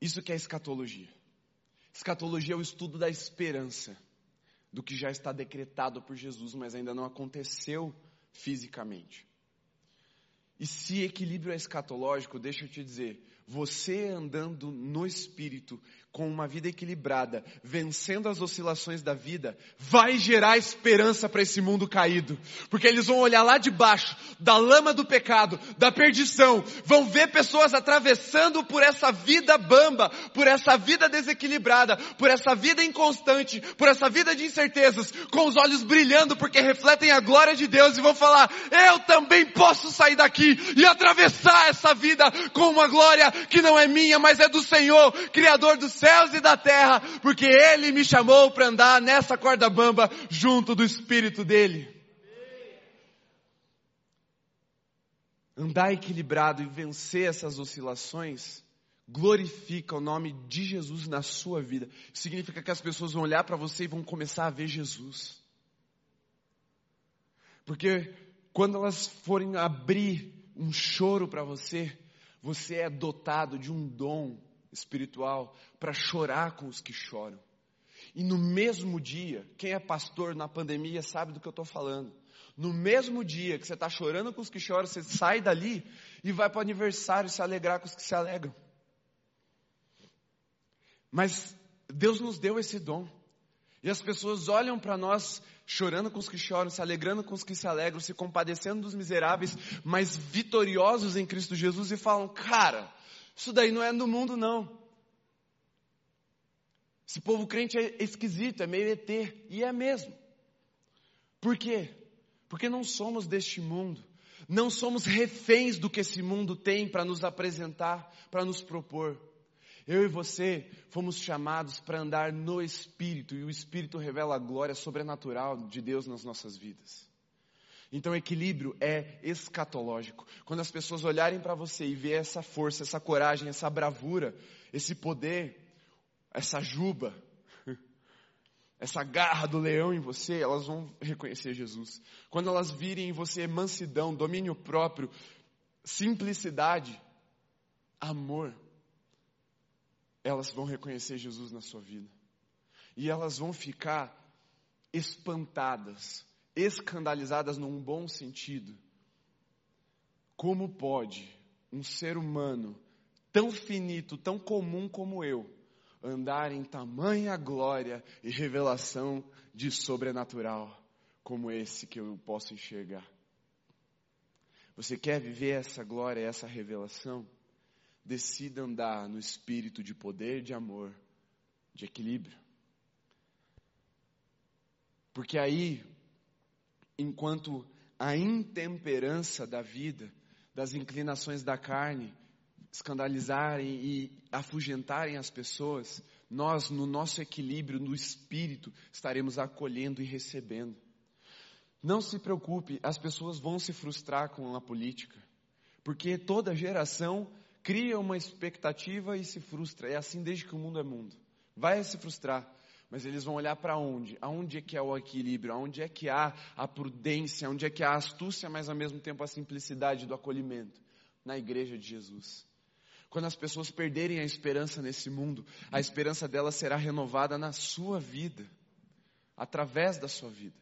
Isso que é escatologia. Escatologia é o estudo da esperança, do que já está decretado por Jesus, mas ainda não aconteceu fisicamente. E se equilíbrio é escatológico, deixa eu te dizer, você andando no espírito, com uma vida equilibrada, vencendo as oscilações da vida, vai gerar esperança para esse mundo caído. Porque eles vão olhar lá de baixo, da lama do pecado, da perdição, vão ver pessoas atravessando por essa vida bamba, por essa vida desequilibrada, por essa vida inconstante, por essa vida de incertezas, com os olhos brilhando porque refletem a glória de Deus e vão falar, eu também posso sair daqui e atravessar essa vida com uma glória que não é minha, mas é do Senhor, Criador dos céus e da terra, porque Ele me chamou para andar nessa corda bamba junto do Espírito dele. Andar equilibrado e vencer essas oscilações glorifica o nome de Jesus na sua vida. Significa que as pessoas vão olhar para você e vão começar a ver Jesus. Porque quando elas forem abrir um choro para você, você é dotado de um dom espiritual para chorar com os que choram. E no mesmo dia, quem é pastor na pandemia sabe do que eu estou falando. No mesmo dia que você está chorando com os que choram, você sai dali e vai para o aniversário se alegrar com os que se alegram. Mas Deus nos deu esse dom. E as pessoas olham para nós chorando com os que choram, se alegrando com os que se alegram, se compadecendo dos miseráveis, mas vitoriosos em Cristo Jesus e falam: Cara, isso daí não é do mundo, não. Esse povo crente é esquisito, é meio ET, e é mesmo. Por quê? Porque não somos deste mundo. Não somos reféns do que esse mundo tem para nos apresentar, para nos propor. Eu e você fomos chamados para andar no Espírito e o Espírito revela a glória sobrenatural de Deus nas nossas vidas. Então, equilíbrio é escatológico. Quando as pessoas olharem para você e ver essa força, essa coragem, essa bravura, esse poder, essa juba, essa garra do leão em você, elas vão reconhecer Jesus. Quando elas virem em você mansidão, domínio próprio, simplicidade, amor, elas vão reconhecer Jesus na sua vida. E elas vão ficar espantadas, escandalizadas num bom sentido. Como pode um ser humano tão finito, tão comum como eu, andar em tamanha glória e revelação de sobrenatural como esse que eu posso enxergar? Você quer viver essa glória, essa revelação? decida andar no espírito de poder, de amor, de equilíbrio. Porque aí, enquanto a intemperança da vida, das inclinações da carne, escandalizarem e afugentarem as pessoas, nós, no nosso equilíbrio, no espírito, estaremos acolhendo e recebendo. Não se preocupe, as pessoas vão se frustrar com a política, porque toda geração cria uma expectativa e se frustra. É assim desde que o mundo é mundo. Vai se frustrar, mas eles vão olhar para onde? Aonde é que é o equilíbrio? Aonde é que há a prudência? Aonde é que há a astúcia, mas ao mesmo tempo a simplicidade do acolhimento? Na igreja de Jesus. Quando as pessoas perderem a esperança nesse mundo, a esperança delas será renovada na sua vida, através da sua vida.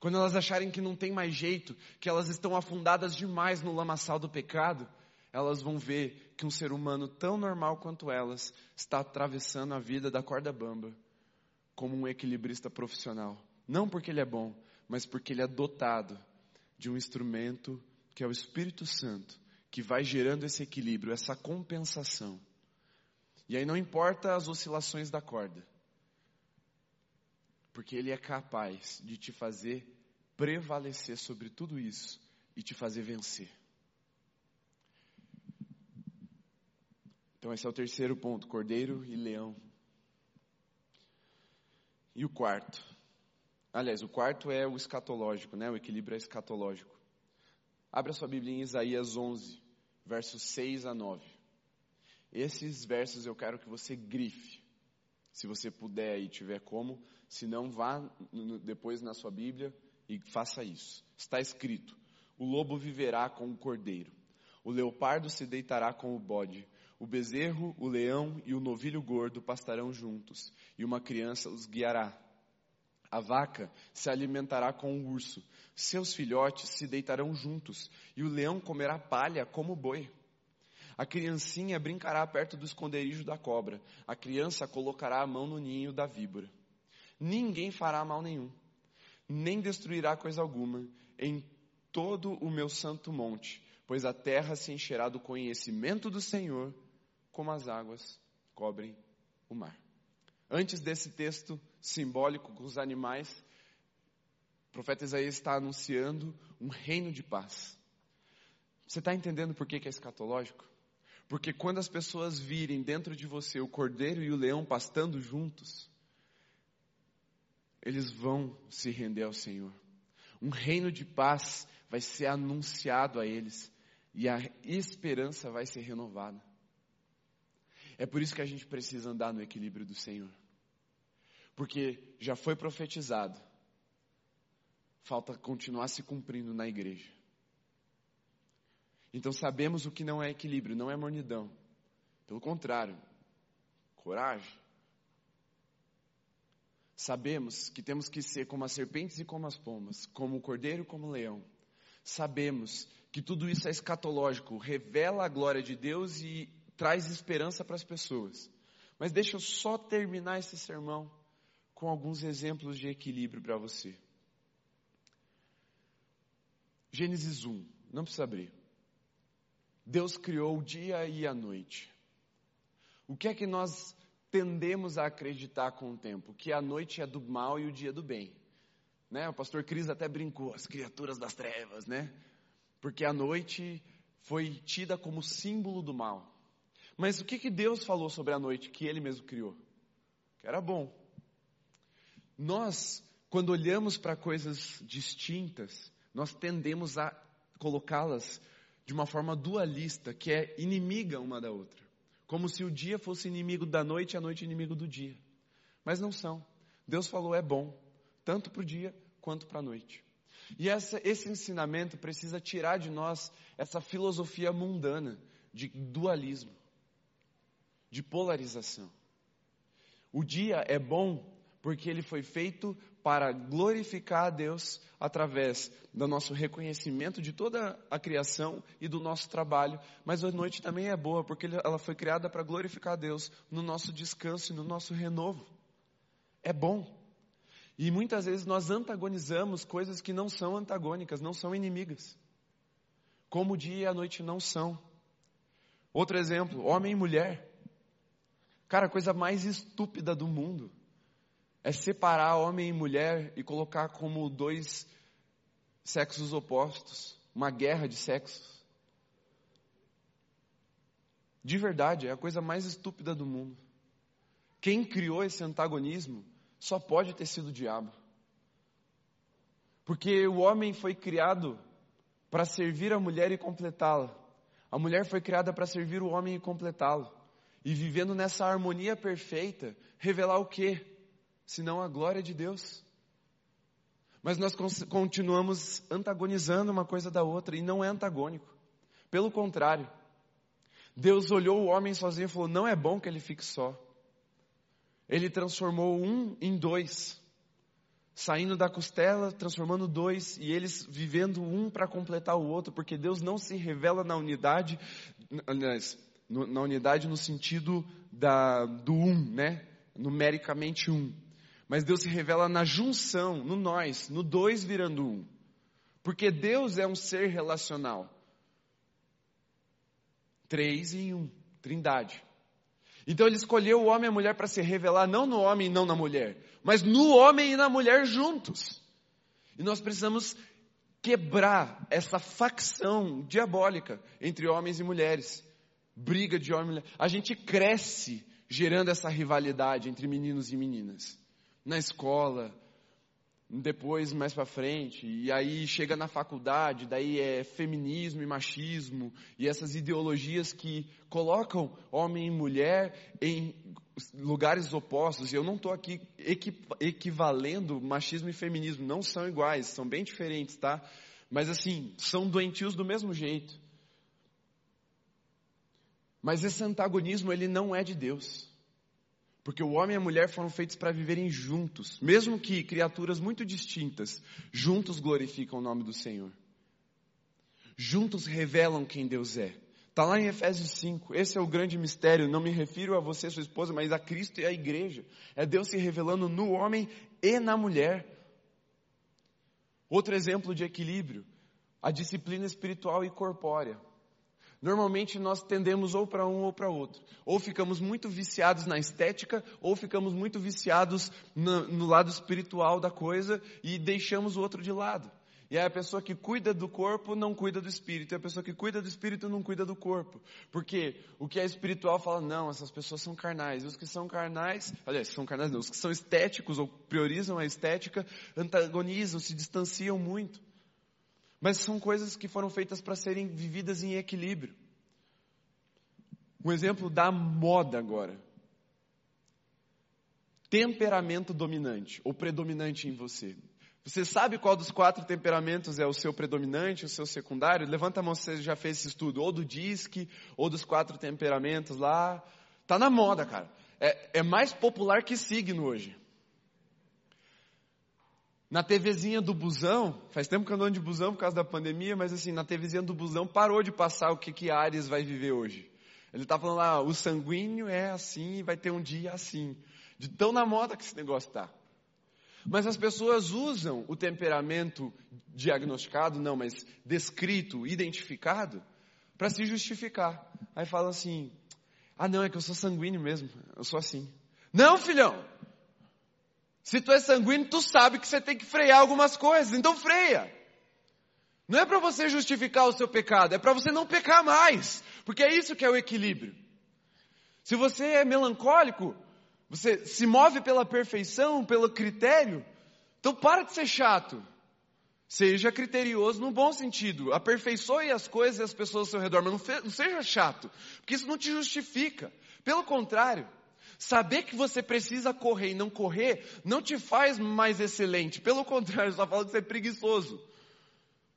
Quando elas acharem que não tem mais jeito, que elas estão afundadas demais no lamaçal do pecado, elas vão ver que um ser humano tão normal quanto elas está atravessando a vida da corda bamba como um equilibrista profissional. Não porque ele é bom, mas porque ele é dotado de um instrumento que é o Espírito Santo, que vai gerando esse equilíbrio, essa compensação. E aí não importa as oscilações da corda, porque ele é capaz de te fazer prevalecer sobre tudo isso e te fazer vencer. Então, esse é o terceiro ponto: cordeiro e leão. E o quarto? Aliás, o quarto é o escatológico, né? O equilíbrio é escatológico. Abra sua Bíblia em Isaías 11, versos 6 a 9. Esses versos eu quero que você grife, se você puder e tiver como. Se não, vá depois na sua Bíblia e faça isso. Está escrito: o lobo viverá com o cordeiro, o leopardo se deitará com o bode, o bezerro, o leão e o novilho gordo pastarão juntos, e uma criança os guiará. A vaca se alimentará com o urso, seus filhotes se deitarão juntos, e o leão comerá palha como o boi. A criancinha brincará perto do esconderijo da cobra, a criança colocará a mão no ninho da víbora. Ninguém fará mal nenhum, nem destruirá coisa alguma em todo o meu santo monte, pois a terra se encherá do conhecimento do Senhor, como as águas cobrem o mar. Antes desse texto simbólico com os animais, o profeta Isaías está anunciando um reino de paz. Você está entendendo por que é escatológico? Porque quando as pessoas virem dentro de você o cordeiro e o leão pastando juntos, eles vão se render ao Senhor. Um reino de paz vai ser anunciado a eles e a esperança vai ser renovada. É por isso que a gente precisa andar no equilíbrio do Senhor. Porque já foi profetizado. Falta continuar se cumprindo na igreja. Então sabemos o que não é equilíbrio, não é mornidão. Pelo contrário, coragem, Sabemos que temos que ser como as serpentes e como as pombas, como o cordeiro e como o leão. Sabemos que tudo isso é escatológico, revela a glória de Deus e traz esperança para as pessoas. Mas deixa eu só terminar esse sermão com alguns exemplos de equilíbrio para você. Gênesis 1, não precisa abrir. Deus criou o dia e a noite. O que é que nós tendemos a acreditar com o tempo, que a noite é do mal e o dia do bem. Né? O pastor Cris até brincou, as criaturas das trevas, né? Porque a noite foi tida como símbolo do mal. Mas o que, que Deus falou sobre a noite que Ele mesmo criou? Que era bom. Nós, quando olhamos para coisas distintas, nós tendemos a colocá-las de uma forma dualista, que é inimiga uma da outra como se o dia fosse inimigo da noite e a noite inimigo do dia. Mas não são. Deus falou é bom, tanto para o dia quanto para a noite. E essa, esse ensinamento precisa tirar de nós essa filosofia mundana de dualismo, de polarização. O dia é bom porque ele foi feito para glorificar a Deus através do nosso reconhecimento de toda a criação e do nosso trabalho, mas a noite também é boa porque ela foi criada para glorificar a Deus no nosso descanso e no nosso renovo. É bom. E muitas vezes nós antagonizamos coisas que não são antagônicas, não são inimigas. Como o dia e a noite não são. Outro exemplo, homem e mulher. Cara, a coisa mais estúpida do mundo é separar homem e mulher e colocar como dois sexos opostos, uma guerra de sexos. De verdade, é a coisa mais estúpida do mundo. Quem criou esse antagonismo só pode ter sido o diabo. Porque o homem foi criado para servir a mulher e completá-la. A mulher foi criada para servir o homem e completá-lo. E vivendo nessa harmonia perfeita, revelar o quê? senão a glória de Deus. Mas nós continuamos antagonizando uma coisa da outra e não é antagônico. Pelo contrário, Deus olhou o homem sozinho e falou: não é bom que ele fique só. Ele transformou um em dois, saindo da costela, transformando dois e eles vivendo um para completar o outro, porque Deus não se revela na unidade, aliás, na unidade no sentido da, do um, né? Numericamente um. Mas Deus se revela na junção, no nós, no dois virando um. Porque Deus é um ser relacional. Três em um, trindade. Então ele escolheu o homem e a mulher para se revelar não no homem e não na mulher, mas no homem e na mulher juntos. E nós precisamos quebrar essa facção diabólica entre homens e mulheres. Briga de homem e mulher. A gente cresce gerando essa rivalidade entre meninos e meninas na escola, depois mais para frente, e aí chega na faculdade, daí é feminismo e machismo, e essas ideologias que colocam homem e mulher em lugares opostos, e eu não estou aqui equivalendo machismo e feminismo, não são iguais, são bem diferentes, tá? Mas assim, são doentios do mesmo jeito. Mas esse antagonismo, ele não é de Deus. Porque o homem e a mulher foram feitos para viverem juntos, mesmo que criaturas muito distintas, juntos glorificam o nome do Senhor. Juntos revelam quem Deus é. Está lá em Efésios 5. Esse é o grande mistério. Não me refiro a você, sua esposa, mas a Cristo e a igreja. É Deus se revelando no homem e na mulher. Outro exemplo de equilíbrio, a disciplina espiritual e corpórea. Normalmente nós tendemos ou para um ou para outro. Ou ficamos muito viciados na estética, ou ficamos muito viciados no, no, lado espiritual da coisa e deixamos o outro de lado. E aí a pessoa que cuida do corpo não cuida do espírito, e a pessoa que cuida do espírito não cuida do corpo. Porque o que é espiritual fala, não, essas pessoas são carnais. E os que são carnais, aliás, são carnais não, os que são estéticos ou priorizam a estética, antagonizam, se distanciam muito. Mas são coisas que foram feitas para serem vividas em equilíbrio. Um exemplo da moda agora. Temperamento dominante ou predominante em você. Você sabe qual dos quatro temperamentos é o seu predominante, o seu secundário? Levanta a mão se você já fez esse estudo, ou do DISC, ou dos quatro temperamentos lá. Tá na moda, cara. É, é mais popular que signo hoje. Na TVzinha do busão, faz tempo que eu ando de busão por causa da pandemia, mas assim, na TVzinha do busão parou de passar o que, que Ares vai viver hoje. Ele tá falando lá, o sanguíneo é assim, vai ter um dia assim. De tão na moda que esse negócio tá. Mas as pessoas usam o temperamento diagnosticado, não, mas descrito, identificado, para se justificar. Aí falam assim: ah, não, é que eu sou sanguíneo mesmo, eu sou assim. Não, filhão! Se tu é sanguíneo, tu sabe que você tem que frear algumas coisas, então freia. Não é para você justificar o seu pecado, é para você não pecar mais, porque é isso que é o equilíbrio. Se você é melancólico, você se move pela perfeição, pelo critério. Então para de ser chato. Seja criterioso no bom sentido. Aperfeiçoe as coisas e as pessoas ao seu redor, mas não, não seja chato. Porque isso não te justifica. Pelo contrário, saber que você precisa correr e não correr não te faz mais excelente. Pelo contrário, só fala que você é preguiçoso.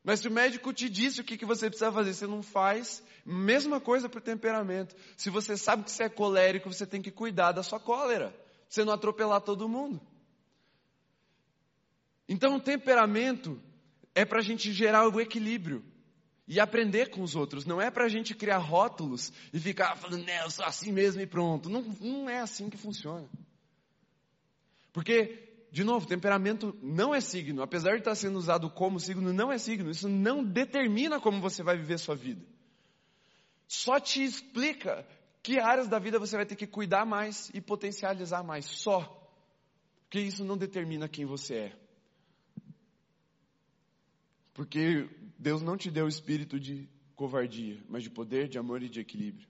Mas se o médico te disse o que, que você precisa fazer, você não faz, mesma coisa para o temperamento. Se você sabe que você é colérico, você tem que cuidar da sua cólera, você não atropelar todo mundo. Então o temperamento é para a gente gerar o equilíbrio e aprender com os outros, não é para a gente criar rótulos e ficar falando, né, eu sou assim mesmo e pronto. Não, não é assim que funciona. Porque de novo, temperamento não é signo. Apesar de estar sendo usado como signo, não é signo. Isso não determina como você vai viver sua vida. Só te explica que áreas da vida você vai ter que cuidar mais e potencializar mais. Só. Porque isso não determina quem você é. Porque Deus não te deu o espírito de covardia, mas de poder, de amor e de equilíbrio.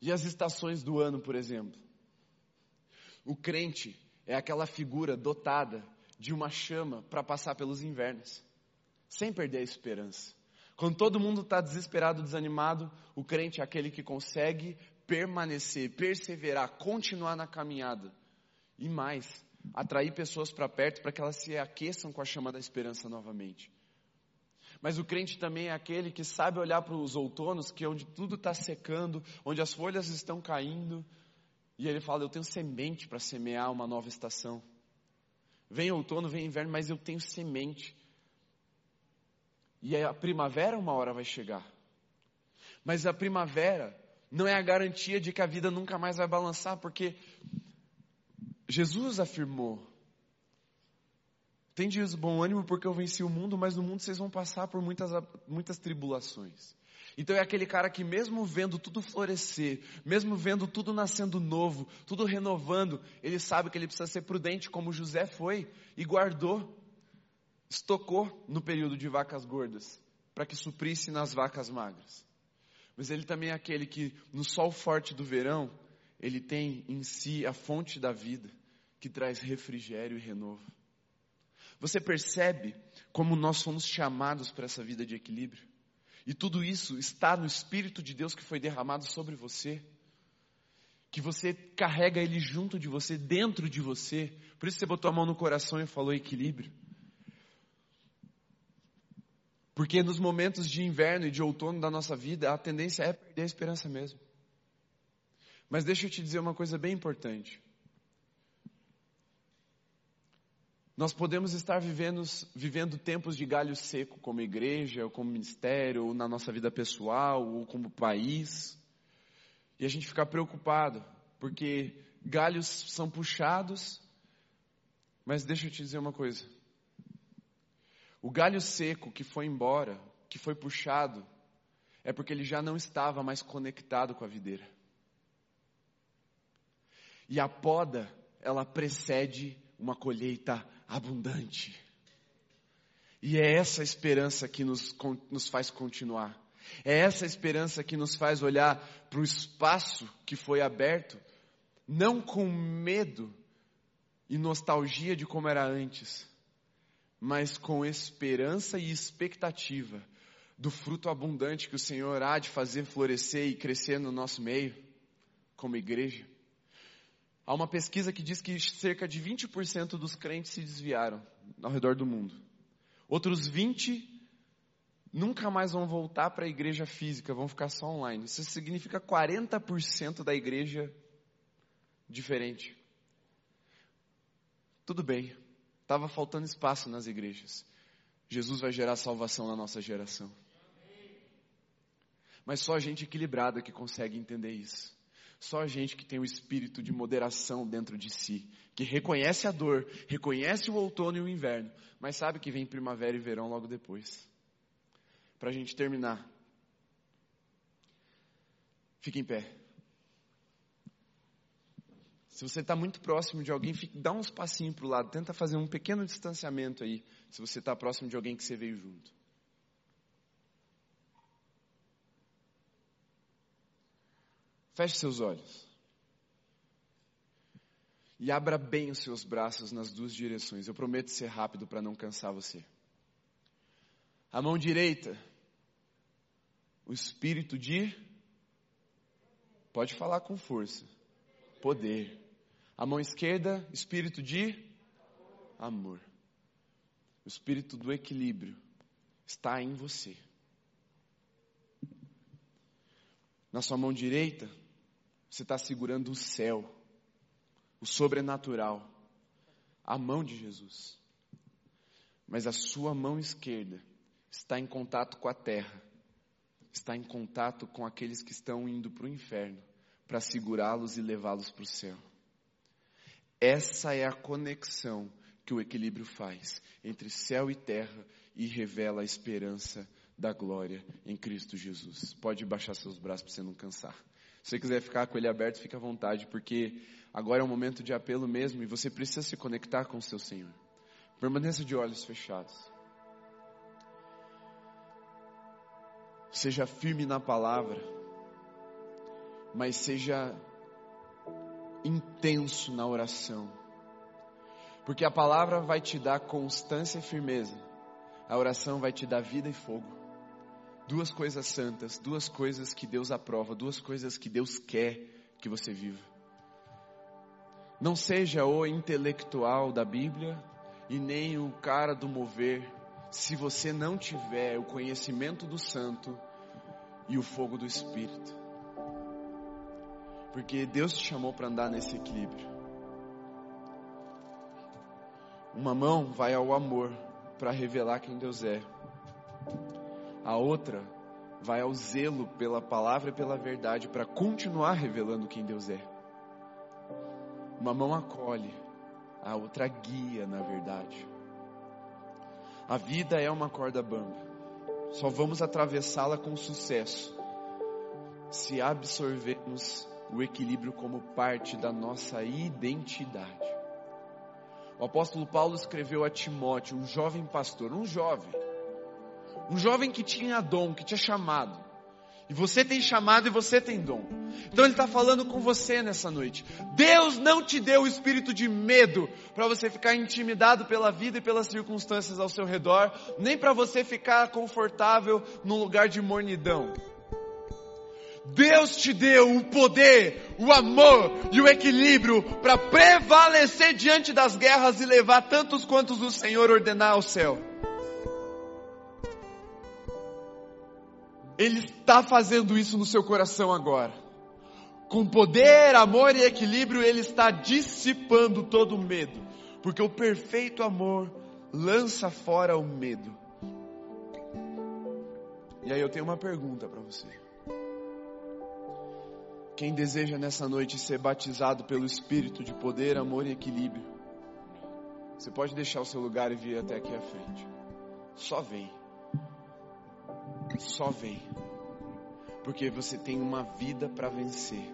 E as estações do ano, por exemplo. O crente é aquela figura dotada de uma chama para passar pelos invernos, sem perder a esperança. Quando todo mundo está desesperado, desanimado, o crente é aquele que consegue permanecer, perseverar, continuar na caminhada. E mais, atrair pessoas para perto para que elas se aqueçam com a chama da esperança novamente. Mas o crente também é aquele que sabe olhar para os outonos, que é onde tudo está secando, onde as folhas estão caindo, e ele fala: Eu tenho semente para semear uma nova estação. Vem outono, vem inverno, mas eu tenho semente. E a primavera uma hora vai chegar. Mas a primavera não é a garantia de que a vida nunca mais vai balançar, porque Jesus afirmou: Tem de bom ânimo porque eu venci o mundo, mas no mundo vocês vão passar por muitas, muitas tribulações. Então é aquele cara que, mesmo vendo tudo florescer, mesmo vendo tudo nascendo novo, tudo renovando, ele sabe que ele precisa ser prudente, como José foi e guardou, estocou no período de vacas gordas, para que suprisse nas vacas magras. Mas ele também é aquele que, no sol forte do verão, ele tem em si a fonte da vida, que traz refrigério e renovo. Você percebe como nós fomos chamados para essa vida de equilíbrio? E tudo isso está no Espírito de Deus que foi derramado sobre você. que você carrega ele junto de você, dentro de você. Por isso você botou a mão no coração e falou equilíbrio. Porque nos momentos de inverno e de outono da nossa vida, a tendência é perder a esperança mesmo. Mas deixa eu te dizer uma coisa bem importante. Nós podemos estar vivendo, vivendo tempos de galho seco, como igreja, ou como ministério, ou na nossa vida pessoal, ou como país, e a gente ficar preocupado, porque galhos são puxados, mas deixa eu te dizer uma coisa: o galho seco que foi embora, que foi puxado, é porque ele já não estava mais conectado com a videira. E a poda, ela precede uma colheita abundante. E é essa esperança que nos, nos faz continuar. É essa esperança que nos faz olhar para o espaço que foi aberto, não com medo e nostalgia de como era antes, mas com esperança e expectativa do fruto abundante que o Senhor há de fazer florescer e crescer no nosso meio, como igreja. Há uma pesquisa que diz que cerca de 20% dos crentes se desviaram ao redor do mundo. Outros 20 nunca mais vão voltar para a igreja física, vão ficar só online. Isso significa 40% da igreja diferente. Tudo bem, estava faltando espaço nas igrejas. Jesus vai gerar salvação na nossa geração. Mas só gente equilibrada que consegue entender isso. Só a gente que tem o espírito de moderação dentro de si, que reconhece a dor, reconhece o outono e o inverno, mas sabe que vem primavera e verão logo depois. Para a gente terminar, fique em pé. Se você está muito próximo de alguém, fique, dá uns passinhos para o lado, tenta fazer um pequeno distanciamento aí, se você está próximo de alguém que você veio junto. Feche seus olhos. E abra bem os seus braços nas duas direções. Eu prometo ser rápido para não cansar você. A mão direita, o espírito de. Pode falar com força. Poder. A mão esquerda, espírito de amor. O espírito do equilíbrio está em você. Na sua mão direita, você está segurando o céu, o sobrenatural, a mão de Jesus. Mas a sua mão esquerda está em contato com a terra, está em contato com aqueles que estão indo para o inferno, para segurá-los e levá-los para o céu. Essa é a conexão que o equilíbrio faz entre céu e terra e revela a esperança da glória em Cristo Jesus. Pode baixar seus braços para você não cansar. Se você quiser ficar com ele aberto, fique à vontade, porque agora é um momento de apelo mesmo e você precisa se conectar com o seu Senhor. Permaneça de olhos fechados. Seja firme na palavra, mas seja intenso na oração. Porque a palavra vai te dar constância e firmeza, a oração vai te dar vida e fogo duas coisas santas, duas coisas que Deus aprova, duas coisas que Deus quer que você viva. Não seja o intelectual da Bíblia e nem o cara do mover, se você não tiver o conhecimento do Santo e o fogo do Espírito. Porque Deus te chamou para andar nesse equilíbrio. Uma mão vai ao amor para revelar quem Deus é. A outra vai ao zelo pela palavra e pela verdade para continuar revelando quem Deus é. Uma mão acolhe, a outra guia, na verdade. A vida é uma corda bamba. Só vamos atravessá-la com sucesso se absorvermos o equilíbrio como parte da nossa identidade. O apóstolo Paulo escreveu a Timóteo, um jovem pastor, um jovem, um jovem que tinha dom, que tinha chamado. E você tem chamado e você tem dom. Então ele está falando com você nessa noite. Deus não te deu o espírito de medo para você ficar intimidado pela vida e pelas circunstâncias ao seu redor, nem para você ficar confortável num lugar de mornidão. Deus te deu o poder, o amor e o equilíbrio para prevalecer diante das guerras e levar tantos quantos o Senhor ordenar ao céu. Ele está fazendo isso no seu coração agora. Com poder, amor e equilíbrio, Ele está dissipando todo o medo. Porque o perfeito amor lança fora o medo. E aí eu tenho uma pergunta para você. Quem deseja nessa noite ser batizado pelo Espírito de poder, amor e equilíbrio, você pode deixar o seu lugar e vir até aqui à frente. Só vem. Só vem. Porque você tem uma vida para vencer.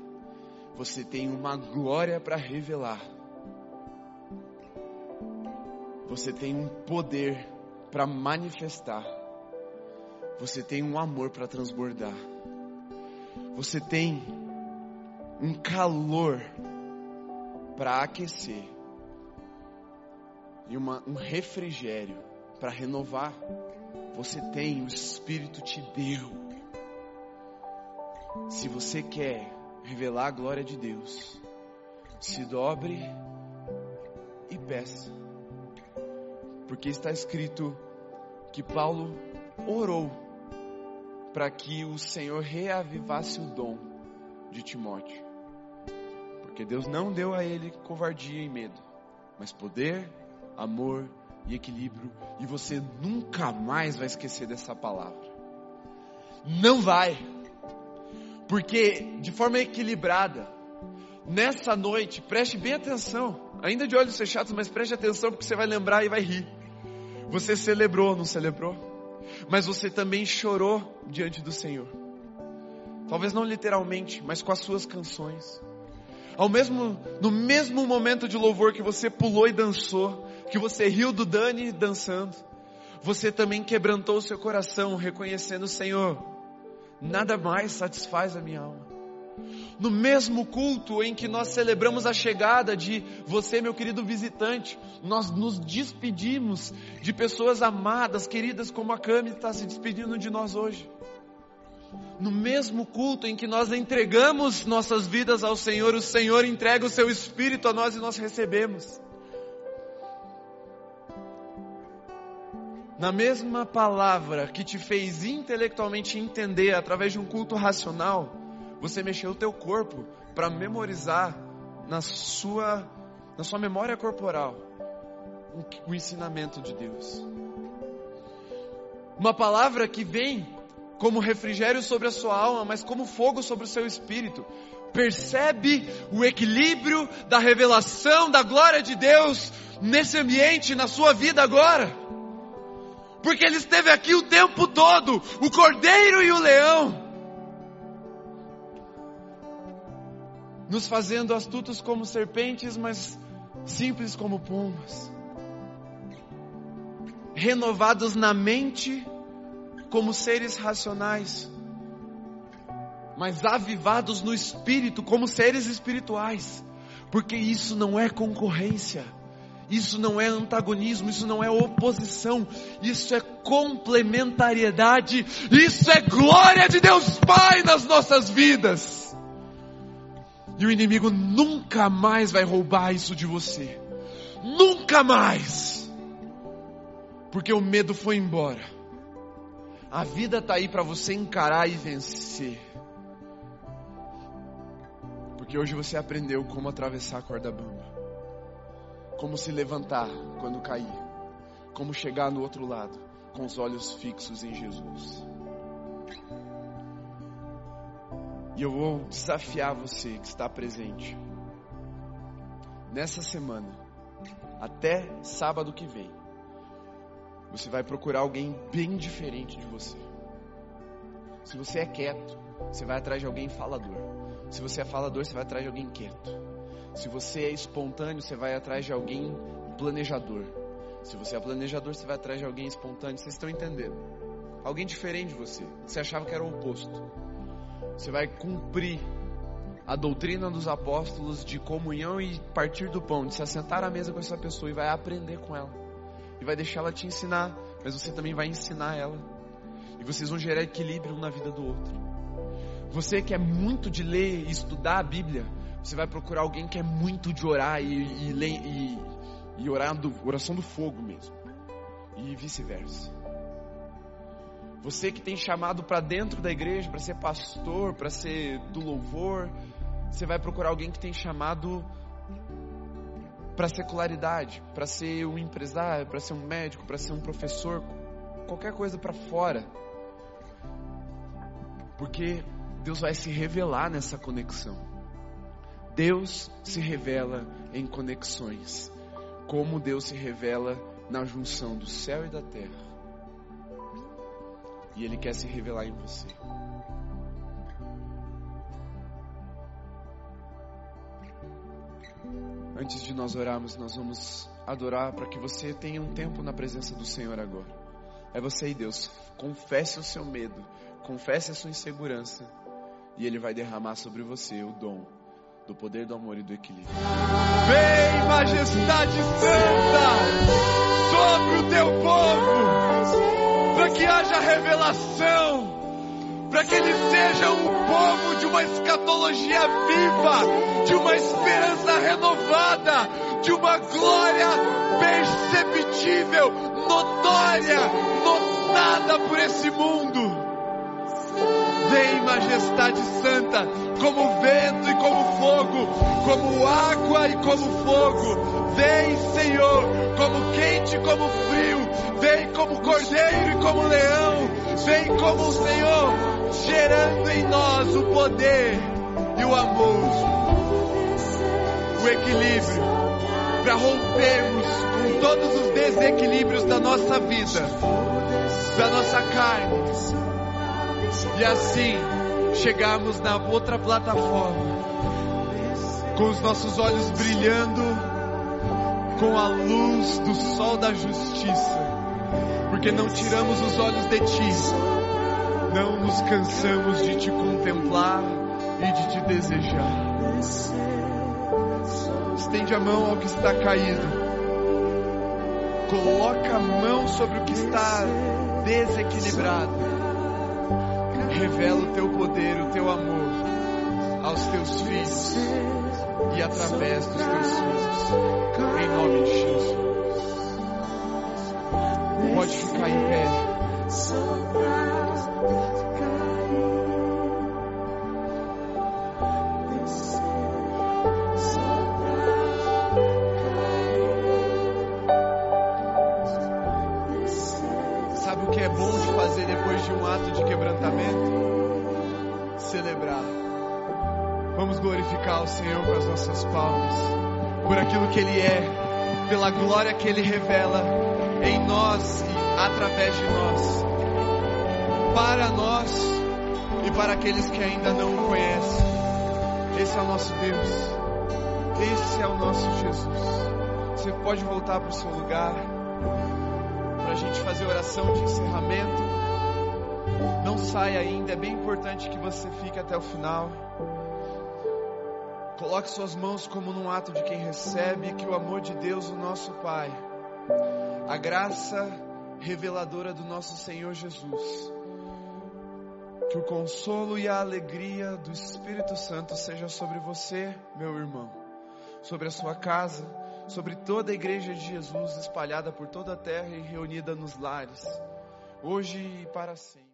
Você tem uma glória para revelar. Você tem um poder para manifestar. Você tem um amor para transbordar. Você tem um calor para aquecer. E uma, um refrigério para renovar. Você tem, o Espírito te deu. Se você quer revelar a glória de Deus, se dobre e peça. Porque está escrito que Paulo orou para que o Senhor reavivasse o dom de Timóteo. Porque Deus não deu a ele covardia e medo, mas poder, amor e equilíbrio. E você nunca mais vai esquecer dessa palavra. Não vai. Porque de forma equilibrada, nessa noite, preste bem atenção, ainda de olhos fechados, mas preste atenção porque você vai lembrar e vai rir. Você celebrou, não celebrou? Mas você também chorou diante do Senhor. Talvez não literalmente, mas com as suas canções. Ao mesmo, no mesmo momento de louvor que você pulou e dançou, que você riu do Dani dançando, você também quebrantou o seu coração, reconhecendo o Senhor, nada mais satisfaz a minha alma. No mesmo culto em que nós celebramos a chegada de você, meu querido visitante, nós nos despedimos de pessoas amadas, queridas, como a Cami está se despedindo de nós hoje. No mesmo culto em que nós entregamos nossas vidas ao Senhor, o Senhor entrega o seu Espírito a nós e nós recebemos. Na mesma palavra que te fez intelectualmente entender através de um culto racional, você mexeu o teu corpo para memorizar na sua, na sua memória corporal o, ensinamento de Deus. Uma palavra que vem como refrigério sobre a sua alma, mas como fogo sobre o seu espírito. Percebe o equilíbrio da revelação da glória de Deus nesse ambiente, na sua vida agora porque ele esteve aqui o tempo todo, o cordeiro e o leão, nos fazendo astutos como serpentes, mas simples como pombas, renovados na mente como seres racionais, mas avivados no espírito como seres espirituais, porque isso não é concorrência isso não é antagonismo, isso não é oposição, isso é complementariedade, isso é glória de Deus Pai nas nossas vidas. E o inimigo nunca mais vai roubar isso de você. Nunca mais. Porque o medo foi embora. A vida está aí para você encarar e vencer. Porque hoje você aprendeu como atravessar a corda bamba como se levantar quando cair, como chegar no outro lado com os olhos fixos em Jesus. E eu vou desafiar você que está presente nessa semana, até sábado que vem. Você vai procurar alguém bem diferente de você. Se você é quieto, você vai atrás de alguém falador. Se você é falador, você vai atrás de alguém quieto. Se você é espontâneo, você vai atrás de alguém planejador. Se você é planejador, você vai atrás de alguém espontâneo. Vocês estão entendendo? Alguém diferente de você. Você achava que era o oposto. Você vai cumprir a doutrina dos apóstolos de comunhão e partir do pão, de se assentar à mesa com essa pessoa e vai aprender com ela. E vai deixar ela te ensinar, mas você também vai ensinar ela. E vocês vão gerar equilíbrio um na vida do outro. Você que é muito de ler e estudar a Bíblia, você vai procurar alguém que é muito de orar e, e, e, e orar do, oração do fogo mesmo. E vice-versa. Você que tem chamado para dentro da igreja, para ser pastor, para ser do louvor, você vai procurar alguém que tem chamado para secularidade, para ser um empresário, para ser um médico, para ser um professor, qualquer coisa para fora. Porque Deus vai se revelar nessa conexão. Deus se revela em conexões, como Deus se revela na junção do céu e da terra. E Ele quer se revelar em você. Antes de nós orarmos, nós vamos adorar para que você tenha um tempo na presença do Senhor agora. É você e Deus. Confesse o seu medo, confesse a sua insegurança, e Ele vai derramar sobre você o dom do poder do amor e do equilíbrio. Vem, Majestade Santa, sobre o teu povo, para que haja revelação para que ele seja um povo de uma escatologia viva, de uma esperança renovada, de uma glória perceptível, notória, notada por esse mundo. Vem, majestade santa, como vento e como fogo, como água e como fogo. Vem, Senhor, como quente e como frio. Vem como cordeiro e como leão. Vem como o Senhor, gerando em nós o poder e o amor, o equilíbrio, para rompermos com todos os desequilíbrios da nossa vida, da nossa carne, e assim chegarmos na outra plataforma, com os nossos olhos brilhando com a luz do sol da justiça, porque não tiramos os olhos de ti não nos cansamos de te contemplar e de te desejar. Estende a mão ao que está caído. Coloca a mão sobre o que está desequilibrado. Revela o teu poder, o teu amor aos teus filhos e através dos teus filhos. Em nome de Jesus. Pode ficar em pé. Senhor com as nossas palmas, por aquilo que Ele é, pela glória que Ele revela em nós e através de nós, para nós e para aqueles que ainda não o conhecem. Esse é o nosso Deus, esse é o nosso Jesus. Você pode voltar para o seu lugar, para a gente fazer oração de encerramento. Não saia ainda, é bem importante que você fique até o final. Coloque suas mãos como num ato de quem recebe, que o amor de Deus, o nosso Pai, a graça reveladora do nosso Senhor Jesus. Que o consolo e a alegria do Espírito Santo seja sobre você, meu irmão, sobre a sua casa, sobre toda a igreja de Jesus espalhada por toda a terra e reunida nos lares, hoje e para sempre.